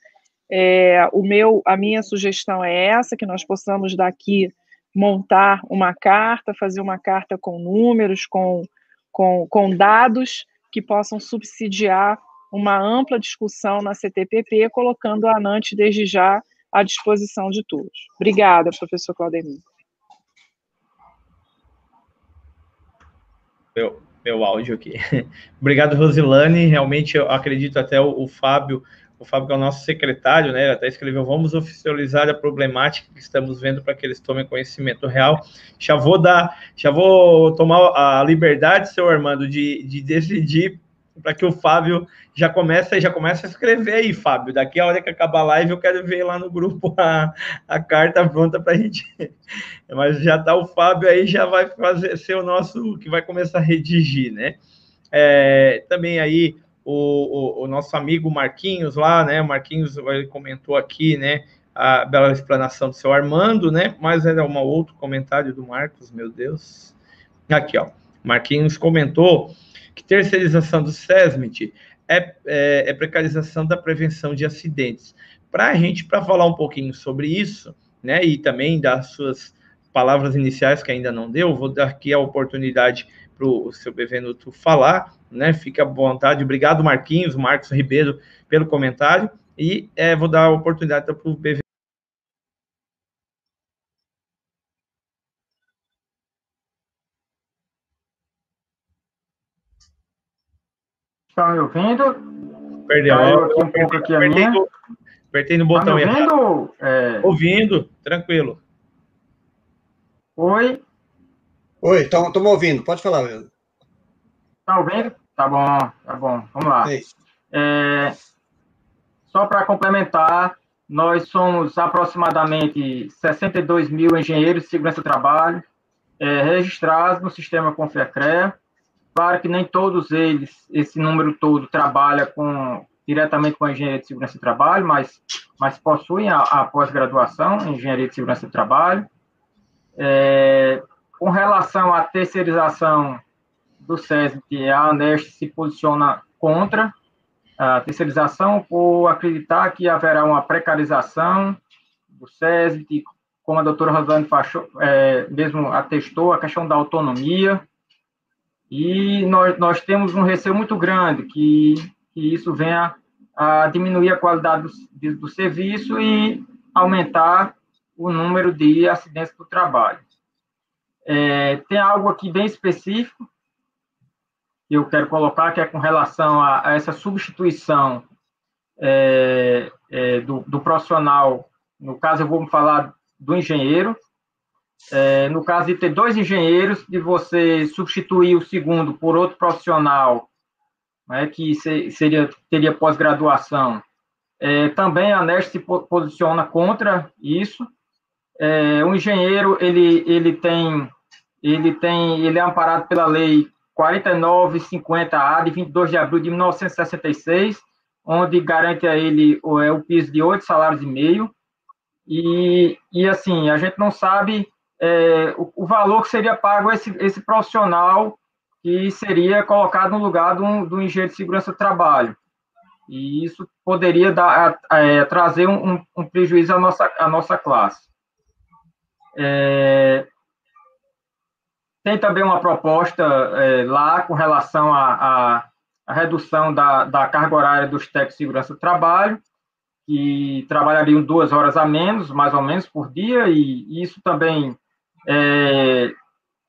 É, o meu, a minha sugestão é essa, que nós possamos daqui montar uma carta, fazer uma carta com números, com, com, com dados que possam subsidiar uma ampla discussão na CTPP, colocando a ANANT desde já à disposição de todos. Obrigada, professor Claudemir. Meu, meu áudio aqui. Obrigado, Rosilane. Realmente, eu acredito até o, o Fábio, o Fábio que é o nosso secretário, né? Até escreveu: vamos oficializar a problemática que estamos vendo para que eles tomem conhecimento real. Já vou dar, já vou tomar a liberdade, seu Armando, de, de decidir para que o Fábio já comece, já comece a escrever aí, Fábio. Daqui a hora que acabar a live, eu quero ver lá no grupo a, a carta pronta para a gente. Mas já está o Fábio aí, já vai fazer ser o nosso que vai começar a redigir, né? É, também aí o, o, o, nosso amigo Marquinhos lá, né? Marquinhos ele comentou aqui, né? A bela explanação do seu Armando, né? Mas era um outro comentário do Marcos, meu Deus. Aqui, ó. Marquinhos comentou que terceirização do SESMIT é, é, é precarização da prevenção de acidentes. Para a gente, para falar um pouquinho sobre isso, né, e também das suas palavras iniciais que ainda não deu, vou dar aqui a oportunidade para o seu Bevenuto falar, né, fique à vontade. Obrigado, Marquinhos, Marcos Ribeiro, pelo comentário, e é, vou dar a oportunidade para o Bevenuto Estão me ouvindo? Perdeu. Caiu aqui um pouco aqui a minha. No, apertei no botão tá me ouvindo? É... Ouvindo, tranquilo. Oi? Oi, estamos ouvindo, pode falar. Está ouvindo? Tá bom, tá bom. Vamos lá. É, só para complementar, nós somos aproximadamente 62 mil engenheiros de segurança do trabalho é, registrados no sistema Confiacrea Claro que nem todos eles, esse número todo, trabalha com, diretamente com a engenharia de segurança do trabalho, mas, mas possuem a, a pós-graduação em engenharia de segurança do trabalho. É, com relação à terceirização do SESMIT, a ANEST se posiciona contra a terceirização por acreditar que haverá uma precarização do SESMIT, como a doutora Rosane Fachou, é, mesmo atestou, a questão da autonomia, e nós, nós temos um receio muito grande que, que isso venha a diminuir a qualidade do, do serviço e aumentar o número de acidentes do trabalho. É, tem algo aqui bem específico que eu quero colocar, que é com relação a, a essa substituição é, é, do, do, profissional, no caso eu vou falar do engenheiro, é, no caso de ter dois engenheiros, de você substituir o segundo por outro profissional, né, que seria, teria pós-graduação, é, também a NEST se posiciona contra isso. É, o engenheiro, ele, ele tem, ele tem, ele é amparado pela lei 4950A, de 22 de abril de 1966, onde garante a ele o, é, o piso de oito salários e meio, e, e assim, a gente não sabe é, o, o, valor que seria pago esse, esse profissional que seria colocado no lugar do, do engenheiro de segurança do trabalho. E isso poderia dar, é, trazer um, um, prejuízo à nossa, à nossa classe. É, tem também uma proposta é, lá com relação à redução da, da carga horária dos técnicos de segurança do trabalho, que trabalhariam duas horas a menos, mais ou menos, por dia, e isso também é,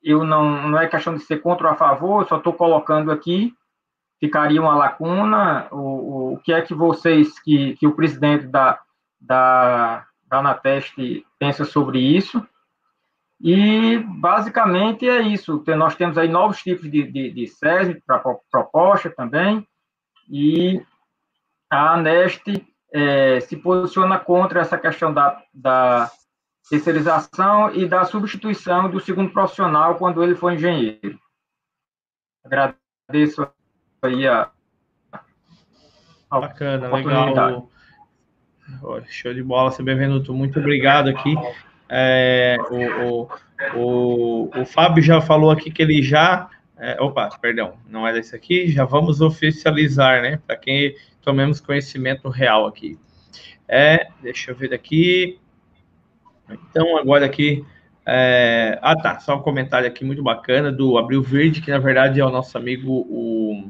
eu não, não é questão de ser contra ou a favor, só estou colocando aqui, ficaria uma lacuna, o, o que é que vocês, que, que o presidente da, da, da Anateste pensa sobre isso, e basicamente é isso, nós temos aí novos tipos de, de, de SESM para proposta também, e a Aneste é, se posiciona contra essa questão da, da terceirização e da substituição do segundo profissional quando ele for engenheiro. Agradeço aí a. a Bacana, legal. Show de bola, você bem-vindo. Muito obrigado aqui. É, o, o, o, o Fábio já falou aqui que ele já. É, opa, perdão, não era isso aqui. Já vamos oficializar, né? Para quem tomemos conhecimento real aqui. É, deixa eu ver aqui. Então, agora aqui. É... Ah, tá. Só um comentário aqui muito bacana do Abril Verde, que na verdade é o nosso amigo, o.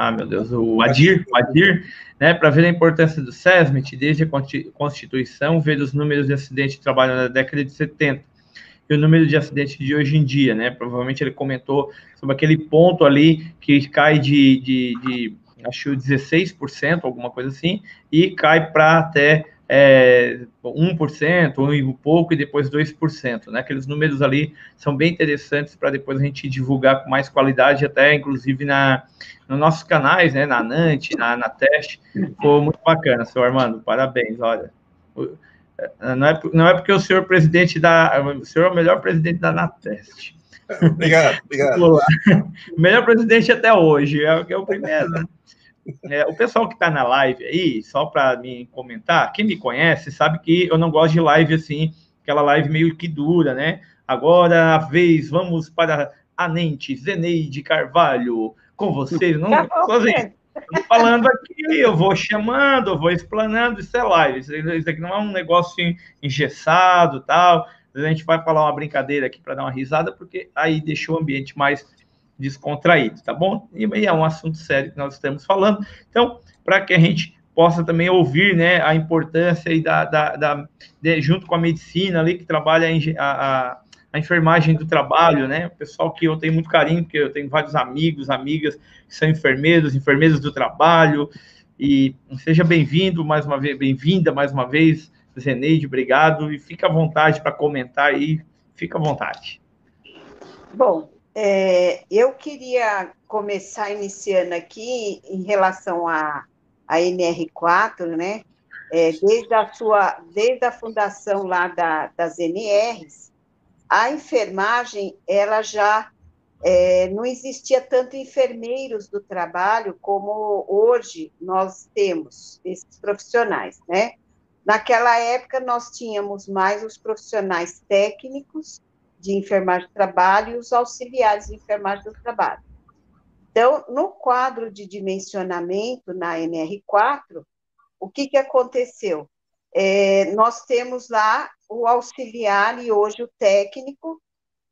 Ah, meu Deus, o Adir, o Adir, né, para ver a importância do SESMIT desde a Constituição, ver os números de acidentes de trabalho na década de 70 e o número de acidentes de hoje em dia, né? Provavelmente ele comentou sobre aquele ponto ali que cai de, de, de acho 16%, alguma coisa assim, e cai para até é, 1%, um e pouco, e depois 2%. Né? Aqueles números ali são bem interessantes para depois a gente divulgar com mais qualidade, até inclusive na, nos nossos canais, né? na NANT, na, na Teste. Foi muito bacana, seu Armando, parabéns, olha. Não é, não é porque o senhor presidente da. O senhor é o melhor presidente da Nateste. Obrigado, obrigado. melhor presidente até hoje, é, é o primeiro, né? É, o pessoal que está na live aí, só para me comentar, quem me conhece sabe que eu não gosto de live assim, aquela live meio que dura, né? Agora a vez, vamos para a Nente, Zeneide Carvalho, com vocês. Não, assim, falando aqui, eu vou chamando, eu vou explanando, isso é live. Isso aqui não é um negócio engessado tal. A gente vai falar uma brincadeira aqui para dar uma risada, porque aí deixa o ambiente mais descontraído, tá bom? E é um assunto sério que nós estamos falando. Então, para que a gente possa também ouvir, né, a importância e da, da, da de, junto com a medicina ali que trabalha a, a, a, enfermagem do trabalho, né, o pessoal que eu tenho muito carinho, porque eu tenho vários amigos, amigas que são enfermeiros, enfermeiras do trabalho, e seja bem-vindo mais uma vez, bem-vinda mais uma vez, Zeneide, obrigado, e fica à vontade para comentar aí, fica à vontade. Bom, é, eu queria começar iniciando aqui em relação a, a NR4, né? É, desde a sua, desde a fundação lá da, das NRs, a enfermagem ela já é, não existia tanto enfermeiros do trabalho como hoje nós temos esses profissionais, né? Naquela época nós tínhamos mais os profissionais técnicos de enfermagem do trabalho e os auxiliares de enfermagem do trabalho. Então, no quadro de dimensionamento na NR4, o que, que aconteceu? É, nós temos lá o auxiliar e hoje o técnico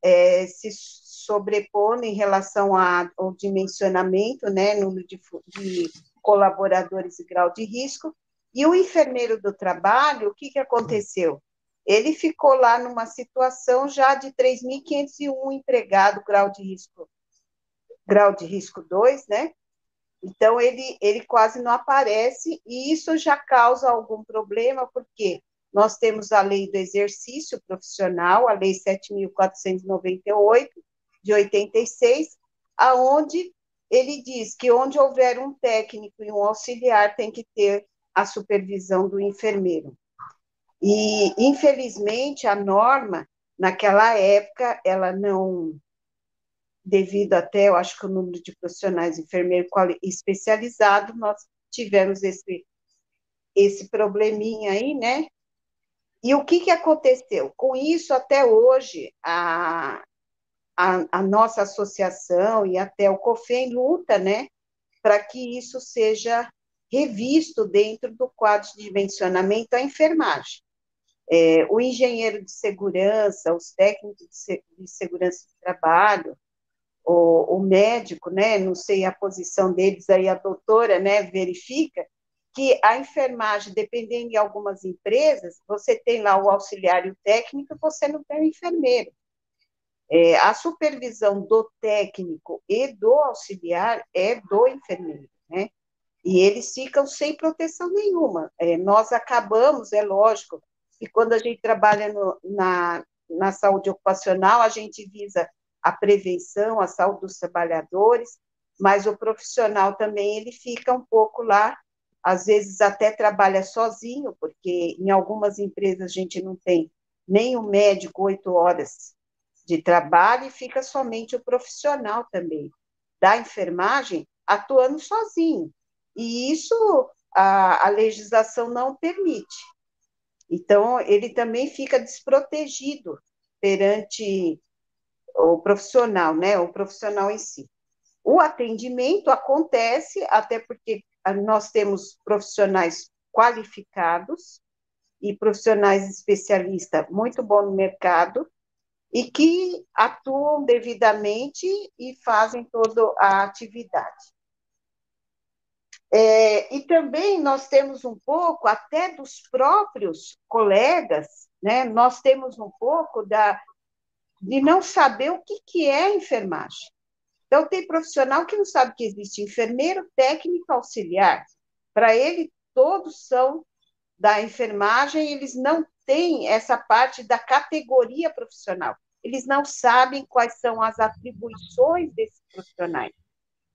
é, se sobrepondo em relação a, ao dimensionamento, né, número de, de colaboradores e grau de risco, e o enfermeiro do trabalho, o que, que aconteceu? Ele ficou lá numa situação já de 3.501 empregado, grau de risco, grau de risco 2, né? Então, ele, ele quase não aparece, e isso já causa algum problema, porque nós temos a lei do exercício profissional, a lei 7.498, de 86, aonde ele diz que onde houver um técnico e um auxiliar, tem que ter a supervisão do enfermeiro. E, infelizmente, a norma, naquela época, ela não, devido até, eu acho que o número de profissionais enfermeiros especializados, nós tivemos esse, esse probleminha aí, né? E o que, que aconteceu? Com isso, até hoje, a, a, a nossa associação e até o COFEM luta, né, para que isso seja revisto dentro do quadro de dimensionamento a enfermagem. É, o engenheiro de segurança, os técnicos de, segurança de trabalho, o, o, médico, né, não sei a posição deles, aí a doutora, né, verifica que a enfermagem, dependendo de algumas empresas, você tem lá o auxiliar e o técnico, você não tem o enfermeiro. É, a supervisão do técnico e do auxiliar é do enfermeiro, né? E eles ficam sem proteção nenhuma. É, nós acabamos, é lógico, e quando a gente trabalha no, na, na saúde ocupacional, a gente visa a prevenção, a saúde dos trabalhadores, mas o profissional também ele fica um pouco lá, às vezes até trabalha sozinho, porque em algumas empresas a gente não tem nem o médico oito horas de trabalho e fica somente o profissional também da enfermagem atuando sozinho. E isso a, a legislação não permite. Então, ele também fica desprotegido perante o profissional, né? O profissional em si. O atendimento acontece até porque nós temos profissionais qualificados e profissionais especialistas muito bons no mercado e que atuam devidamente e fazem toda a atividade. É, e também nós temos um pouco, até dos próprios colegas, né, nós temos um pouco da, de não saber o que, que é enfermagem. Então, tem profissional que não sabe que existe enfermeiro, técnico, auxiliar. Para ele, todos são da enfermagem, eles não têm essa parte da categoria profissional. Eles não sabem quais são as atribuições desses profissionais.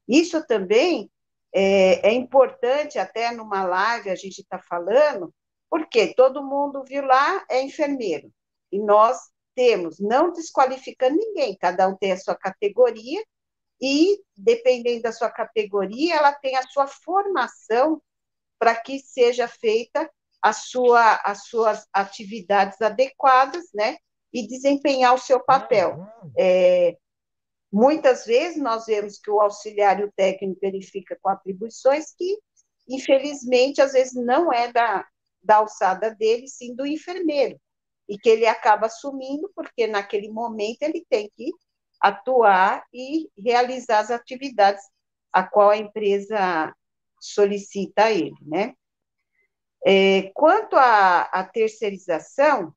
Isso também é, é importante, até numa live a gente está falando, porque todo mundo viu lá é enfermeiro. E nós temos, não desqualificando ninguém, cada um tem a sua categoria, e, dependendo da sua categoria, ela tem a sua formação para que seja feita a sua, as suas atividades adequadas, né? E desempenhar o seu papel. É, Muitas vezes nós vemos que o auxiliar e o técnico verifica com atribuições que, infelizmente, às vezes não é da, da alçada dele, sim do enfermeiro, e que ele acaba assumindo, porque naquele momento ele tem que atuar e realizar as atividades a qual a empresa solicita a ele, né? É, quanto à, à terceirização,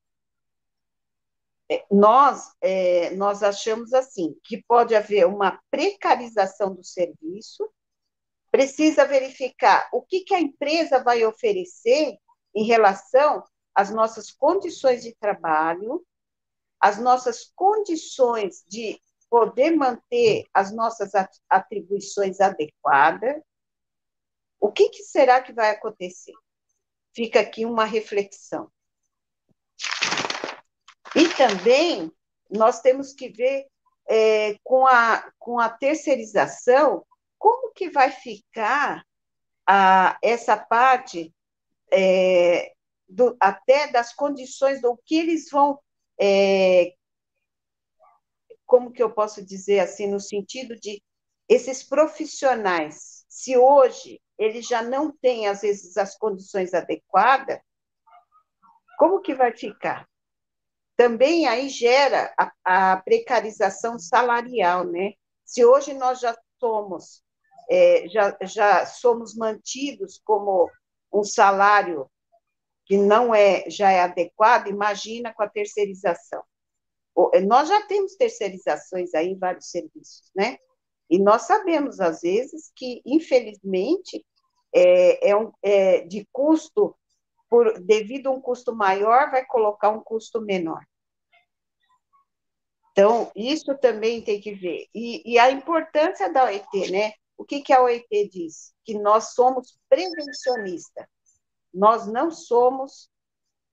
nós, é, nós achamos assim, que pode haver uma precarização do serviço, precisa verificar o que, que a empresa vai oferecer em relação às nossas condições de trabalho, as nossas condições de poder manter as nossas atribuições adequadas. O que, que será que vai acontecer? Fica aqui uma reflexão. E também nós temos que ver é, com, a, com a terceirização como que vai ficar a, essa parte é, do, até das condições do que eles vão é, como que eu posso dizer assim no sentido de esses profissionais se hoje eles já não têm às vezes as condições adequadas como que vai ficar também aí gera a, a precarização salarial, né? Se hoje nós já somos, é, já, já somos mantidos como um salário que não é já é adequado, imagina com a terceirização. Nós já temos terceirizações aí em vários serviços, né? E nós sabemos, às vezes, que, infelizmente, é, é, um, é de custo por, devido a um custo maior, vai colocar um custo menor. Então, isso também tem que ver. E, e a importância da OET, né? O que, que a OET diz? Que nós somos prevencionistas. Nós não somos,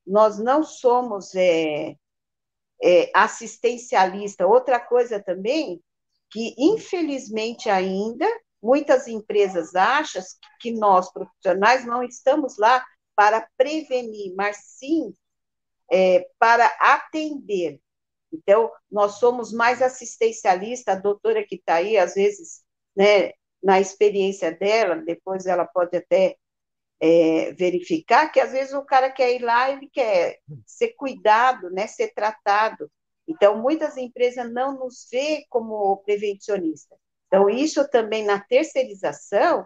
nós não somos é, é, assistencialista. Outra coisa também, que infelizmente ainda muitas empresas acham que nós, profissionais, não estamos lá para prevenir, mas sim é, para atender. Então, nós somos mais assistencialistas, a doutora que está aí, às vezes, né, na experiência dela, depois ela pode até é, verificar que às vezes o cara quer ir lá, ele quer ser cuidado, né, ser tratado. Então, muitas empresas não nos vê como prevencionista. Então, isso também na terceirização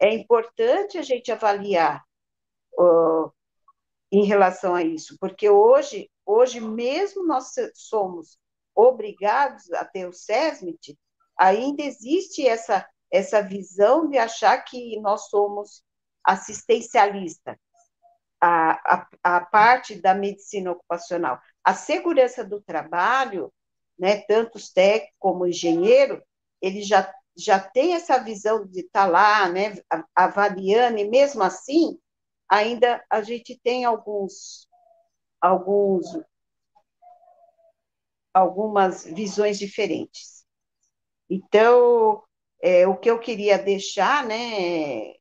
é importante a gente avaliar uh, em relação a isso, porque hoje, hoje mesmo nós somos obrigados a ter o SESMIT, ainda existe essa, essa visão de achar que nós somos assistencialista, a, a, a parte da medicina ocupacional. A segurança do trabalho, né, tanto os técnicos como o engenheiro, ele já, já tem essa visão de estar tá lá, né, avaliando, e mesmo assim, ainda a gente tem alguns, alguns algumas visões diferentes. Então, é, o que eu queria deixar, né,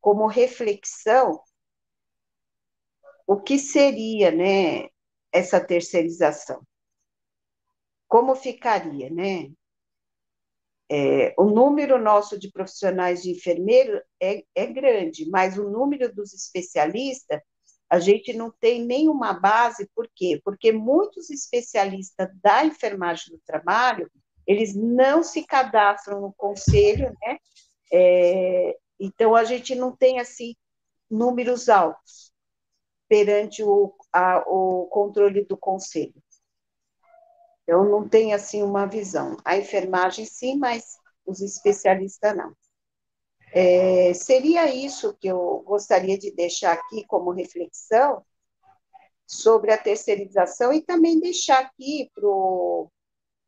como reflexão, o que seria, né, essa terceirização? Como ficaria, né? É, o número nosso de profissionais de enfermeiro é, é grande, mas o número dos especialistas, a gente não tem nenhuma base, por quê? Porque muitos especialistas da enfermagem do trabalho, eles não se cadastram no conselho, né? É, então, a gente não tem, assim, números altos perante o, a, o controle do conselho. Eu não tenho, assim, uma visão. A enfermagem, sim, mas os especialistas, não. É, seria isso que eu gostaria de deixar aqui como reflexão sobre a terceirização e também deixar aqui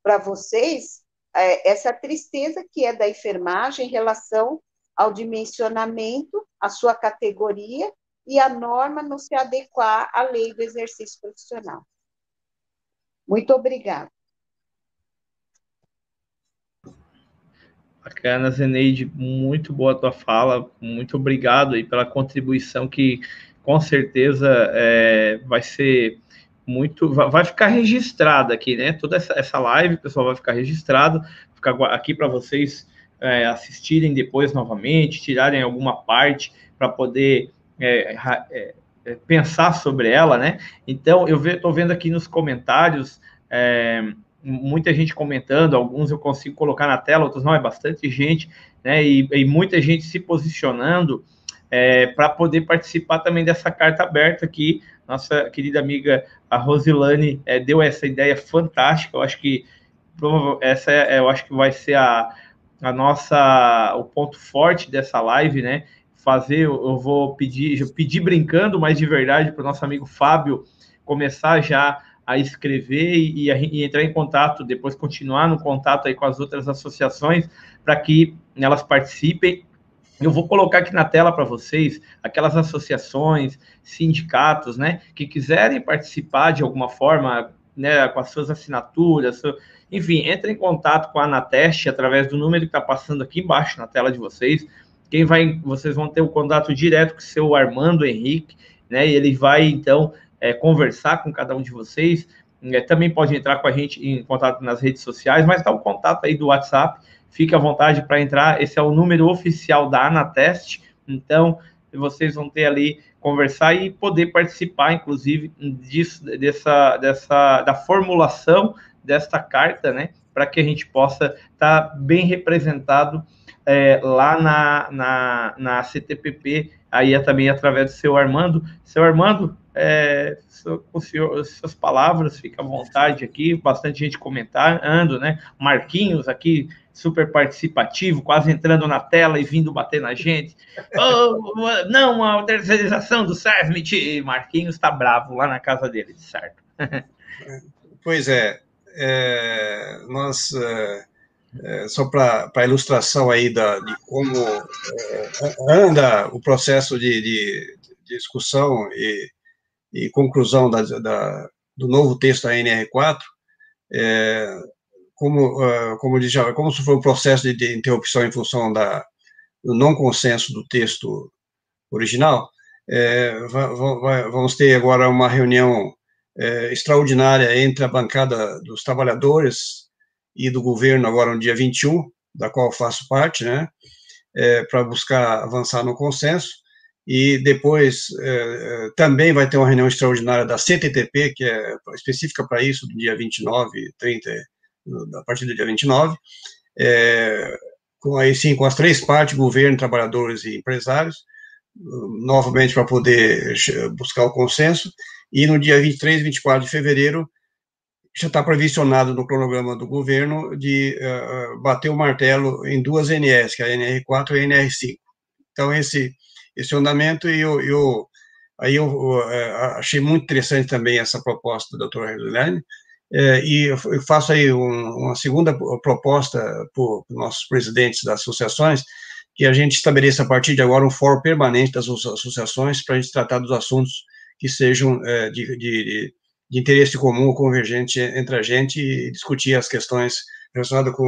para vocês é, essa tristeza que é da enfermagem em relação ao dimensionamento, a sua categoria e a norma não se adequar à lei do exercício profissional. Muito obrigada. Bacana, Zeneide, muito boa a tua fala, muito obrigado aí pela contribuição que com certeza é, vai ser muito, vai ficar registrada aqui, né? Toda essa, essa live, pessoal, vai ficar registrado, ficar aqui para vocês é, assistirem depois novamente, tirarem alguma parte para poder é, é, pensar sobre ela, né? Então, eu estou vendo aqui nos comentários é, muita gente comentando, alguns eu consigo colocar na tela, outros não, é bastante gente, né? E, e muita gente se posicionando é, para poder participar também dessa carta aberta aqui. Nossa querida amiga a Rosilane é, deu essa ideia fantástica. Eu acho que essa é, eu acho que vai ser a, a nossa o ponto forte dessa live, né? Fazer, eu vou pedir, pedir brincando, mas de verdade para o nosso amigo Fábio começar já a escrever e, e, entrar em contato, depois continuar no contato aí com as outras associações para que elas participem. Eu vou colocar aqui na tela para vocês aquelas associações, sindicatos, né, que quiserem participar de alguma forma, né, com as suas assinaturas, enfim, entre em contato com a Anateste através do número que está passando aqui embaixo na tela de vocês. Quem vai, vocês vão ter o contato direto com o seu Armando Henrique, né? E ele vai então é, conversar com cada um de vocês. É, também pode entrar com a gente em contato nas redes sociais, mas está o contato aí do WhatsApp. Fique à vontade para entrar. Esse é o número oficial da Anateste. Então, vocês vão ter ali conversar e poder participar, inclusive, disso, dessa, dessa, da formulação desta carta, né, para que a gente possa estar tá bem representado é, lá na, na, na CTPP, aí é também através do seu Armando. Seu Armando, é, com senhor, suas palavras, fica à vontade aqui, bastante gente comentando, né? Marquinhos aqui, super participativo, quase entrando na tela e vindo bater na gente. Oh, não, a terceirização do SESMIT. Marquinhos está bravo lá na casa dele, certo? pois é, é, nós, é, é, só para ilustração aí da, de como é, anda o processo de, de, de discussão e, e conclusão da, da, do novo texto da NR4, é, como, é, como, já, como se foi um processo de, de interrupção em função da, do não consenso do texto original, é, vamos ter agora uma reunião é, extraordinária entre a bancada dos trabalhadores e do governo, agora no dia 21, da qual faço parte, né, é, para buscar avançar no consenso, e depois é, também vai ter uma reunião extraordinária da CTTP, que é específica para isso, do dia 29, 30, a partir do dia 29, é, com, aí sim, com as três partes, governo, trabalhadores e empresários, novamente para poder buscar o consenso, e no dia 23 e 24 de fevereiro, já está previsionado no cronograma do governo de uh, bater o martelo em duas NS, que é a NR4 e a NR5. Então, esse, esse andamento, eu, eu, aí eu uh, achei muito interessante também essa proposta da doutora Helene, e eu faço aí um, uma segunda proposta para os nossos presidentes das associações, que a gente estabeleça a partir de agora um fórum permanente das associações para a gente tratar dos assuntos que sejam de, de, de de interesse comum convergente entre a gente e discutir as questões relacionadas com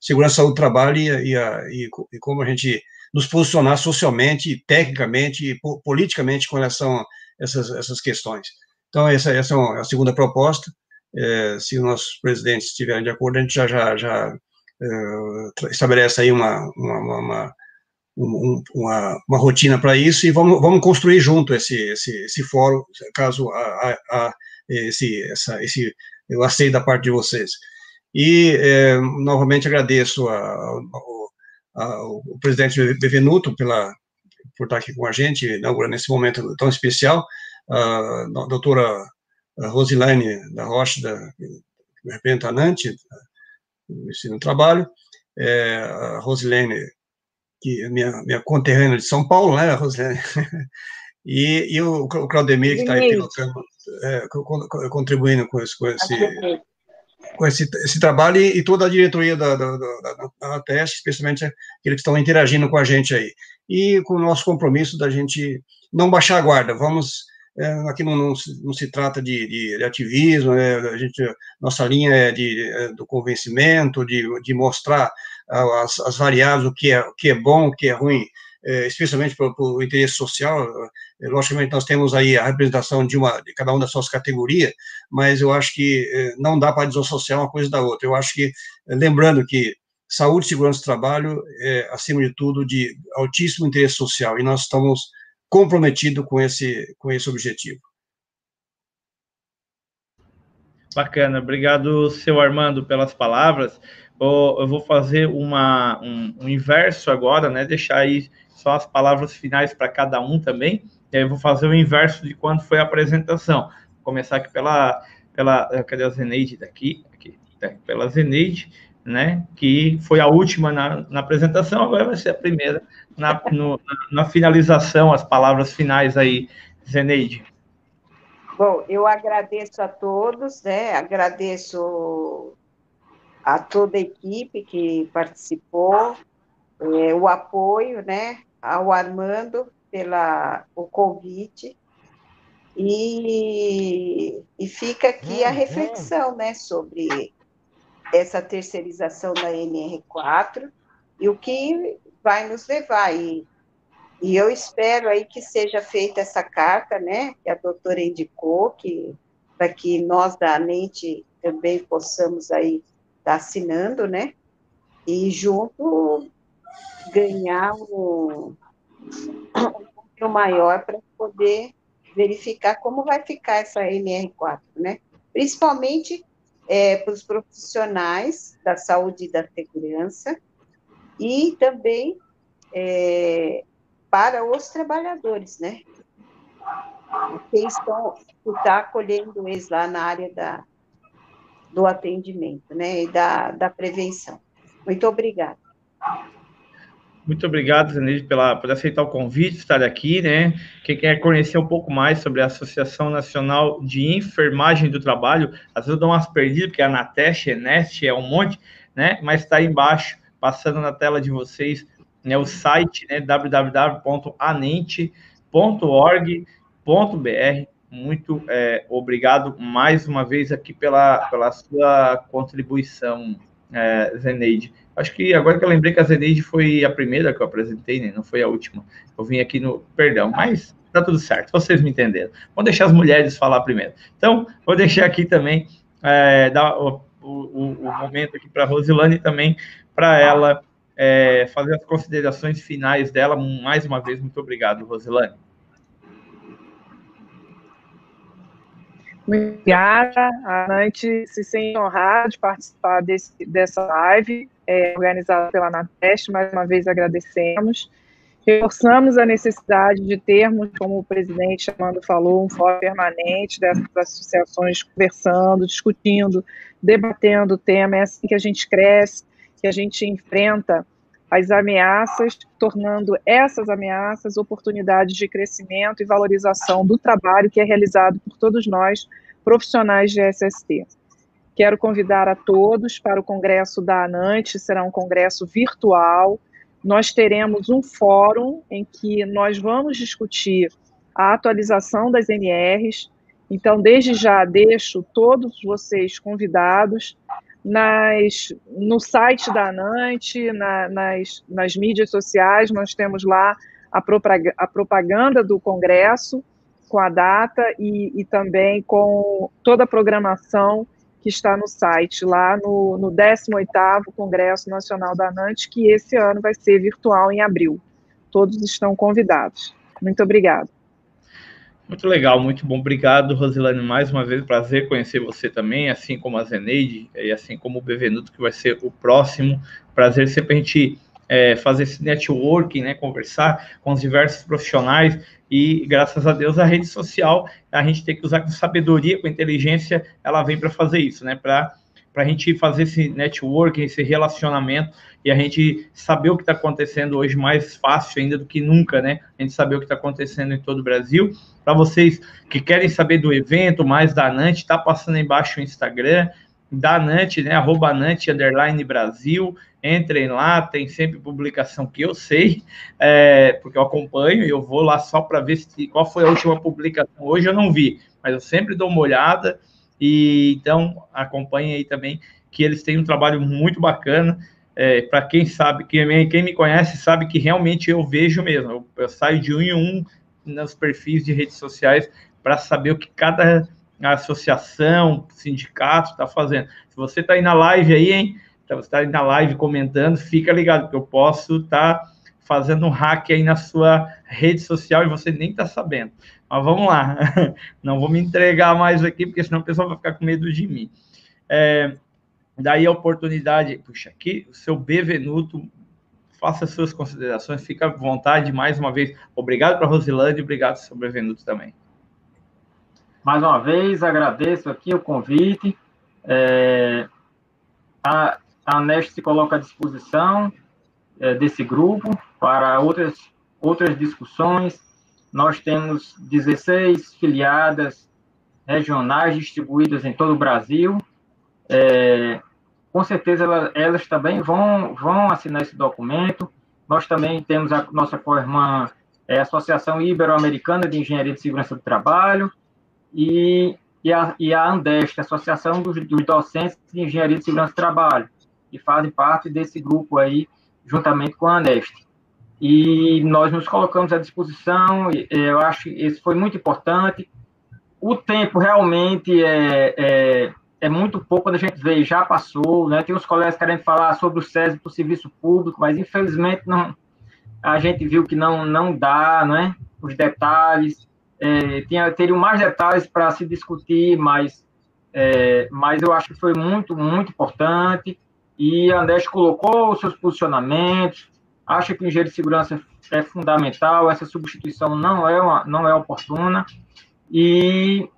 segurança do trabalho e, e, a, e, e, como a gente nos posicionar socialmente, tecnicamente e politicamente com relação a essas, essas questões. Então, essa, essa é a segunda proposta. É, se os nossos presidentes estiverem de acordo, a gente já, já, já é, estabelece aí uma, uma, uma, uma, uma, uma rotina para isso e vamos, vamos construir junto esse, esse, esse fórum, caso a, a, esse, essa, esse, eu aceito da parte de vocês. E, é, novamente, agradeço ao, presidente Bevenuto pela, por estar aqui com a gente, inaugurando esse momento tão especial, a, doutora Rosilane da Rocha, da representante do ensino trabalho, é, a Rosilene, que é minha, minha conterrânea de São Paulo, né, Rosilene? e, e o, o Claudemir, que está aí pilotando, é, contribuindo com esse, com esse, com esse, esse trabalho e, e, toda a diretoria da, da, da, da teste, especialmente aqueles que estão interagindo com a gente aí. E com o nosso compromisso da gente não baixar a guarda, vamos. É, aqui não, não, não, se trata de, de, de ativismo, né, a gente, nossa linha é de, é do convencimento, de, de mostrar as, as variáveis, o que é, o que é bom, o que é ruim, é, especialmente para o interesse social. É, logicamente, nós temos aí a representação de, uma, de cada uma das suas categorias, mas eu acho que é, não dá para desassociar uma coisa da outra. Eu acho que, lembrando que saúde segurança do trabalho é, acima de tudo, de altíssimo interesse social, e nós estamos comprometidos com esse, com esse objetivo. Bacana, obrigado, seu Armando, pelas palavras. Eu vou fazer uma, um, um inverso agora, né? Deixar aí só as palavras finais para cada um também. E aí eu vou fazer o inverso de quando foi a apresentação. Vou começar aqui pela, pela cadê a Zeneide daqui? Aqui, tá, pela Zeneide, né? Que foi a última na, na apresentação, agora vai ser a primeira na, no, na finalização, as palavras finais aí, Zeneide. Bom, eu agradeço a todos, né? Agradeço a toda a equipe que participou, é, o apoio, né? ao Armando pela o convite e, e fica aqui a uhum. reflexão, né, sobre essa terceirização da NR4 e o que vai nos levar. E, e eu espero aí que seja feita essa carta, né, que a doutora indicou, que para que nós da ANENTE também possamos aí tá assinando, né, e junto ganhar um, um maior para poder verificar como vai ficar essa NR4, né? Principalmente é, para os profissionais da saúde e da segurança e também é, para os trabalhadores, né? Que estão está acolhendo eles lá na área da, do atendimento, né? E da, da prevenção. Muito obrigada. Muito obrigado, Zenide, pela, por aceitar o convite, estar aqui, né? Quem quer conhecer um pouco mais sobre a Associação Nacional de Enfermagem do Trabalho, às vezes eu dou umas perdidas, porque a Anateste, Eneste, é um monte, né? Mas está aí embaixo, passando na tela de vocês, né, o site, né, www.anente.org.br. Muito é, obrigado mais uma vez aqui pela, pela sua contribuição, é, Zeneide. Acho que agora que eu lembrei que a Zeneide foi a primeira que eu apresentei, né? Não foi a última. Eu vim aqui no. Perdão, mas tá tudo certo, vocês me entenderam. Vou deixar as mulheres falar primeiro. Então, vou deixar aqui também, é, dar o, o, o momento aqui para a Rosilane também, para ela é, fazer as considerações finais dela. Mais uma vez, muito obrigado, Rosilane. Obrigada. A Nante se sente honrada de participar desse, dessa live, é, organizada pela Anateste. Mais uma vez agradecemos. Reforçamos a necessidade de termos, como o presidente Amando falou, um fórum permanente dessas associações conversando, discutindo, debatendo o tema. É assim que a gente cresce, que a gente enfrenta as ameaças, tornando essas ameaças oportunidades de crescimento e valorização do trabalho que é realizado por todos nós, profissionais de SST. Quero convidar a todos para o congresso da ANANT, será um congresso virtual. Nós teremos um fórum em que nós vamos discutir a atualização das NRs. Então, desde já, deixo todos vocês convidados nas, no site da ANANT, na, nas, nas mídias sociais, nós temos lá a, a propaganda do Congresso, com a data e, e, também com toda a programação que está no site, lá no, no 18º Congresso Nacional da ANANT, que esse ano vai ser virtual em abril. Todos estão convidados. Muito obrigada. Muito legal, muito bom. Obrigado, Rosilane, mais uma vez. Prazer conhecer você também, assim como a Zeneide e assim como o Bevenuto, que vai ser o próximo. Prazer sempre a gente é, fazer esse networking, né, conversar com os diversos profissionais e, graças a Deus, a rede social, a gente tem que usar com sabedoria, com inteligência, ela vem para fazer isso, né, para para a gente fazer esse networking, esse relacionamento e a gente saber o que está acontecendo hoje mais fácil ainda do que nunca, né? A gente saber o que está acontecendo em todo o Brasil. Para vocês que querem saber do evento, mais da Nant, está passando embaixo o Instagram da Nant, né? Arroba Nant, underline Brasil. Entrem lá, tem sempre publicação que eu sei, é, porque eu acompanho e eu vou lá só para ver se, qual foi a última publicação. Hoje eu não vi, mas eu sempre dou uma olhada e então acompanhe aí também que eles têm um trabalho muito bacana. É, para quem sabe, quem, quem me conhece sabe que realmente eu vejo mesmo. Eu, eu saio de um em um nos perfis de redes sociais para saber o que cada associação, sindicato está fazendo. Se você está aí na live aí, hein? Então, você está aí na live comentando, fica ligado, que eu posso estar tá fazendo um hack aí na sua rede social e você nem está sabendo. Mas vamos lá, não vou me entregar mais aqui, porque senão o pessoal vai ficar com medo de mim. É, daí a oportunidade, puxa, aqui o seu Bevenuto, faça suas considerações, fica à vontade, mais uma vez. Obrigado para a Rosilândia e obrigado, seu Bevenuto, também. Mais uma vez, agradeço aqui o convite. É, a, a Nest se coloca à disposição é, desse grupo para outras, outras discussões, nós temos 16 filiadas regionais distribuídas em todo o Brasil. É, com certeza elas, elas, também vão, vão assinar esse documento. Nós também temos a nossa co-irmã, é, Associação Ibero-Americana de Engenharia de Segurança do Trabalho, e, e, a, e a Andeste, Associação dos, dos Docentes de Engenharia de Segurança do Trabalho, que fazem parte desse grupo aí, juntamente com a Andeste e nós nos colocamos à disposição. Eu acho que isso foi muito importante. O tempo realmente é, é, é muito pouco quando a gente vê, já passou, né? Tem uns colegas querendo falar sobre o SESI para o serviço público, mas infelizmente não, a gente viu que não, não dá, né? Os detalhes, é, tinha, teriam mais detalhes para se discutir, mas, é, mas eu acho que foi muito, muito importante. E a Andrés colocou os seus posicionamentos, acha que o engenheiro de segurança é fundamental, essa substituição não é, uma, não é oportuna, e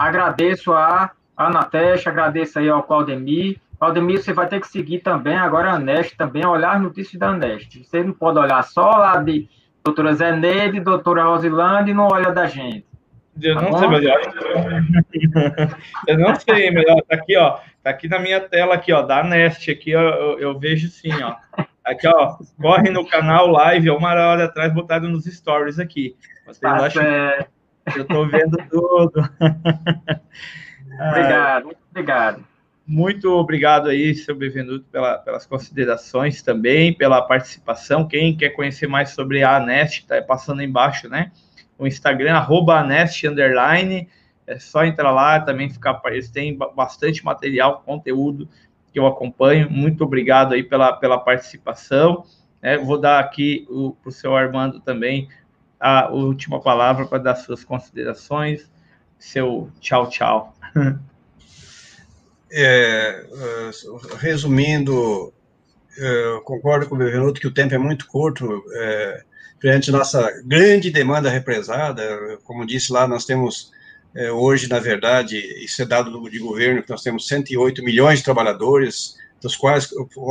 agradeço a Anateste, agradeço aí ao Claudemir, Claudemir, você vai ter que seguir também agora a Aneste, também olhar as notícias da Aneste, você não pode olhar só lá de doutora Zeneide, doutora Rosilândia e não olha da gente. Eu tá não sei, melhor. eu não sei, melhor. Tá aqui, ó. Tá aqui na minha tela aqui, ó, da Nest, aqui ó, eu, eu, vejo sim, ó. Aqui, ó, corre no canal live, é uma hora atrás botado nos stories aqui. Vocês tá acham que eu tô vendo tudo. obrigado, muito obrigado. Muito obrigado aí, seu Bevenuto, pela, pelas considerações também, pela participação. Quem quer conhecer mais sobre a Nest, tá passando embaixo, né? O Instagram, arroba Nest, underline, é só entrar lá também ficar. Eles têm bastante material, conteúdo que eu acompanho. Muito obrigado aí pela, pela participação. É, vou dar aqui para o seu Armando também a última palavra para dar suas considerações, seu tchau, tchau. É, é, resumindo, é, concordo com o Bevenuto que o tempo é muito curto, é, perante nossa grande demanda represada, como disse lá, nós temos é, hoje, na verdade, isso é dado de governo, que nós temos 108 milhões de trabalhadores, dos quais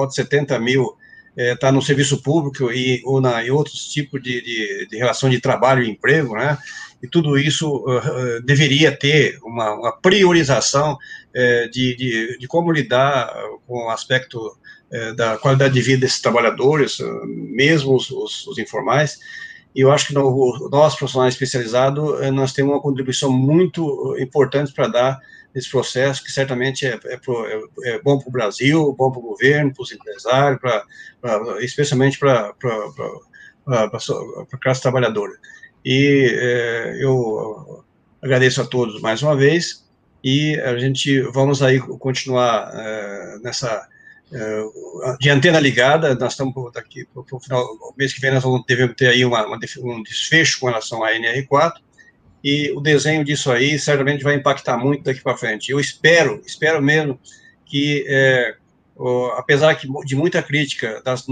70 mil está é, no serviço público e, ou na, em outros tipos de, de, de, relação de trabalho e emprego, né? E tudo isso uh, deveria ter uma, uma priorização uh, de, de, de, como lidar com o aspecto uh, da qualidade de vida desses trabalhadores, mesmo os, os, os informais. E eu acho que no, nós, profissionais especializados, nós temos uma contribuição muito importante para dar nesse processo, que certamente é, é, pro, é, é bom para o Brasil, bom para o governo, para os empresários, pra, pra especialmente para a classe trabalhadora. E é, eu agradeço a todos mais uma vez, e a gente vamos aí continuar é, nessa é, de antena ligada, nós estamos daqui para o final, mês que vem nós vamos, devemos ter aí uma, uma, um desfecho com relação à NR4, e o desenho disso aí certamente vai impactar muito daqui para frente. Eu espero, espero mesmo que, é, apesar de muita crítica das,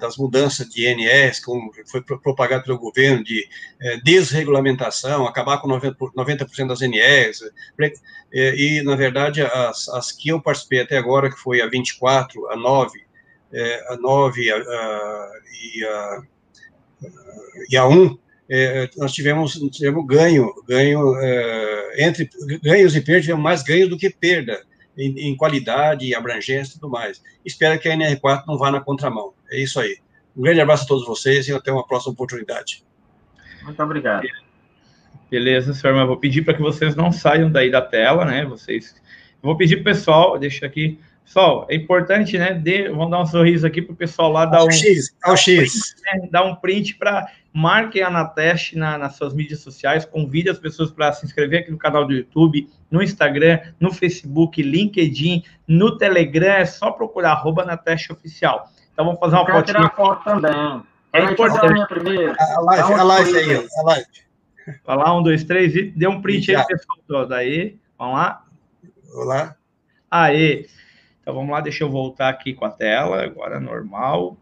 das mudanças de INS, como foi propagado pelo governo, de é, desregulamentação, acabar com 90%, 90 das INS, é, e, na verdade, as, as que eu participei até agora, que foi a 24, a 9, é, a 9 a, a, e, a, e a 1, é, nós tivemos, tivemos ganho, ganho é, entre ganhos e perdas, tivemos mais ganho do que perda em, em, qualidade, abrangência e tudo mais. Espero que a NR4 não vá na contramão. É isso aí. Um grande abraço a todos vocês e até uma próxima oportunidade. Muito obrigado. Beleza, senhor, mas vou pedir para que vocês não saiam daí da tela, né? Vocês. Vou pedir para o pessoal, deixa aqui. Pessoal, é importante, né? De, vamos dar um sorriso aqui para o pessoal lá dar um. X, ao X. Né, dar um print para marquem a Anateste na, nas suas mídias sociais, convide as pessoas para se inscrever aqui no canal do YouTube, no Instagram, no Facebook, LinkedIn, no Telegram, é só procurar arroba Anateste Oficial. Então vamos fazer uma foto. tirar foto também. É importante. A, live, a live aí, a live. Vai lá, um, dois, três, e dê um print aí, pessoal todo. Aí, vamos lá. Olá. Aí. Então vamos lá, deixa eu voltar aqui com a tela, agora normal.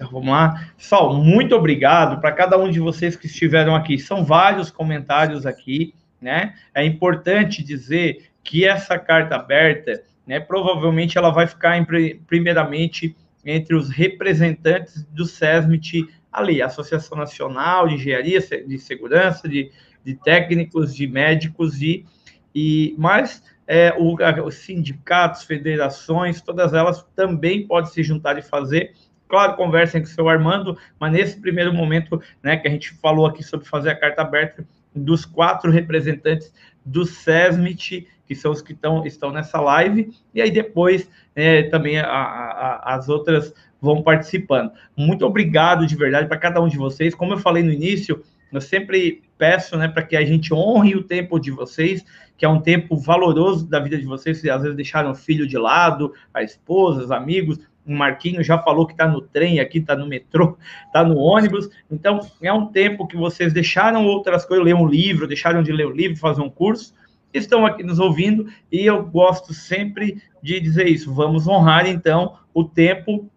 Então, vamos lá. Pessoal, muito obrigado para cada um de vocês que estiveram aqui. São vários comentários aqui, né? É importante dizer que essa carta aberta, né, provavelmente ela vai ficar em, primeiramente entre os representantes do SESMIT ali, Associação Nacional de Engenharia de Segurança, de, de técnicos, de médicos e, e mais é, o, os sindicatos, federações, todas elas também podem se juntar e fazer Claro, conversem com o seu Armando, mas nesse primeiro momento, né, que a gente falou aqui sobre fazer a carta aberta dos quatro representantes do SESMIT, que são os que tão, estão nessa live, e aí depois é, também a, a, as outras vão participando. Muito obrigado de verdade para cada um de vocês. Como eu falei no início, eu sempre peço né, para que a gente honre o tempo de vocês, que é um tempo valoroso da vida de vocês, que às vezes deixaram o filho de lado, a esposa, os amigos, o Marquinho já falou que está no trem aqui, está no metrô, está no ônibus. Então, é um tempo que vocês deixaram outras coisas, ler um livro, deixaram de ler um livro, fazer um curso, estão aqui nos ouvindo, e eu gosto sempre de dizer isso. Vamos honrar, então, o tempo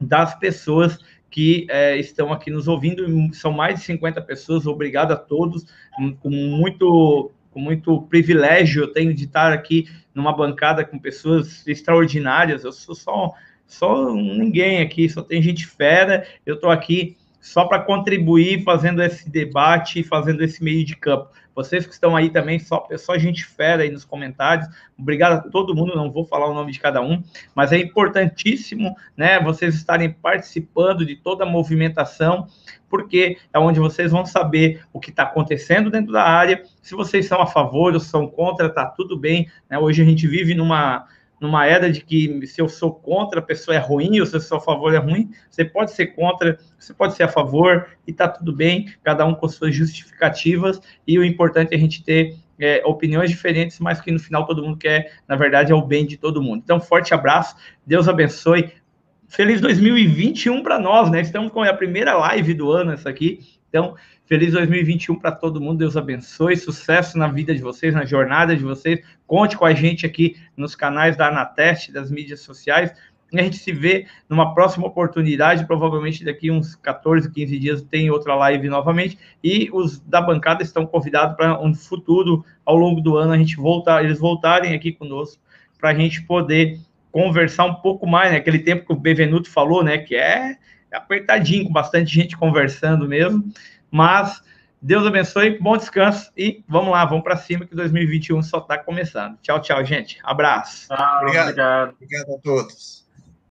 das pessoas que é, estão aqui nos ouvindo. São mais de 50 pessoas. Obrigado a todos. Com muito, com muito privilégio eu tenho de estar aqui numa bancada com pessoas extraordinárias. Eu sou só só ninguém aqui, só tem gente fera. Eu estou aqui só para contribuir, fazendo esse debate, fazendo esse meio de campo. Vocês que estão aí também, só, só gente fera aí nos comentários. Obrigado a todo mundo, não vou falar o nome de cada um, mas é importantíssimo, né, vocês estarem participando de toda a movimentação, porque é onde vocês vão saber o que está acontecendo dentro da área. Se vocês são a favor ou são contra, tá tudo bem. Né? Hoje a gente vive numa numa era de que se eu sou contra, a pessoa é ruim, ou se eu sou a favor, é ruim. Você pode ser contra, você pode ser a favor, e tá tudo bem, cada um com suas justificativas, e o importante é a gente ter é, opiniões diferentes, mas que no final todo mundo quer, na verdade, é o bem de todo mundo. Então, forte abraço, Deus abençoe. Feliz 2021 para nós, né? Estamos com a primeira live do ano, essa aqui. Então, feliz 2021 para todo mundo. Deus abençoe, sucesso na vida de vocês, na jornada de vocês. Conte com a gente aqui nos canais da Anateste, das mídias sociais. E a gente se vê numa próxima oportunidade, provavelmente daqui uns 14, 15 dias tem outra live novamente. E os da bancada estão convidados para um futuro, ao longo do ano, a gente voltar, eles voltarem aqui conosco para a gente poder conversar um pouco mais, né? Aquele tempo que o Bevenuto falou, né? Que é apertadinho, com bastante gente conversando mesmo. Mas Deus abençoe, bom descanso e vamos lá, vamos para cima que 2021 só está começando. Tchau, tchau, gente. Abraço. Tchau, obrigado. Obrigado, obrigado a todos.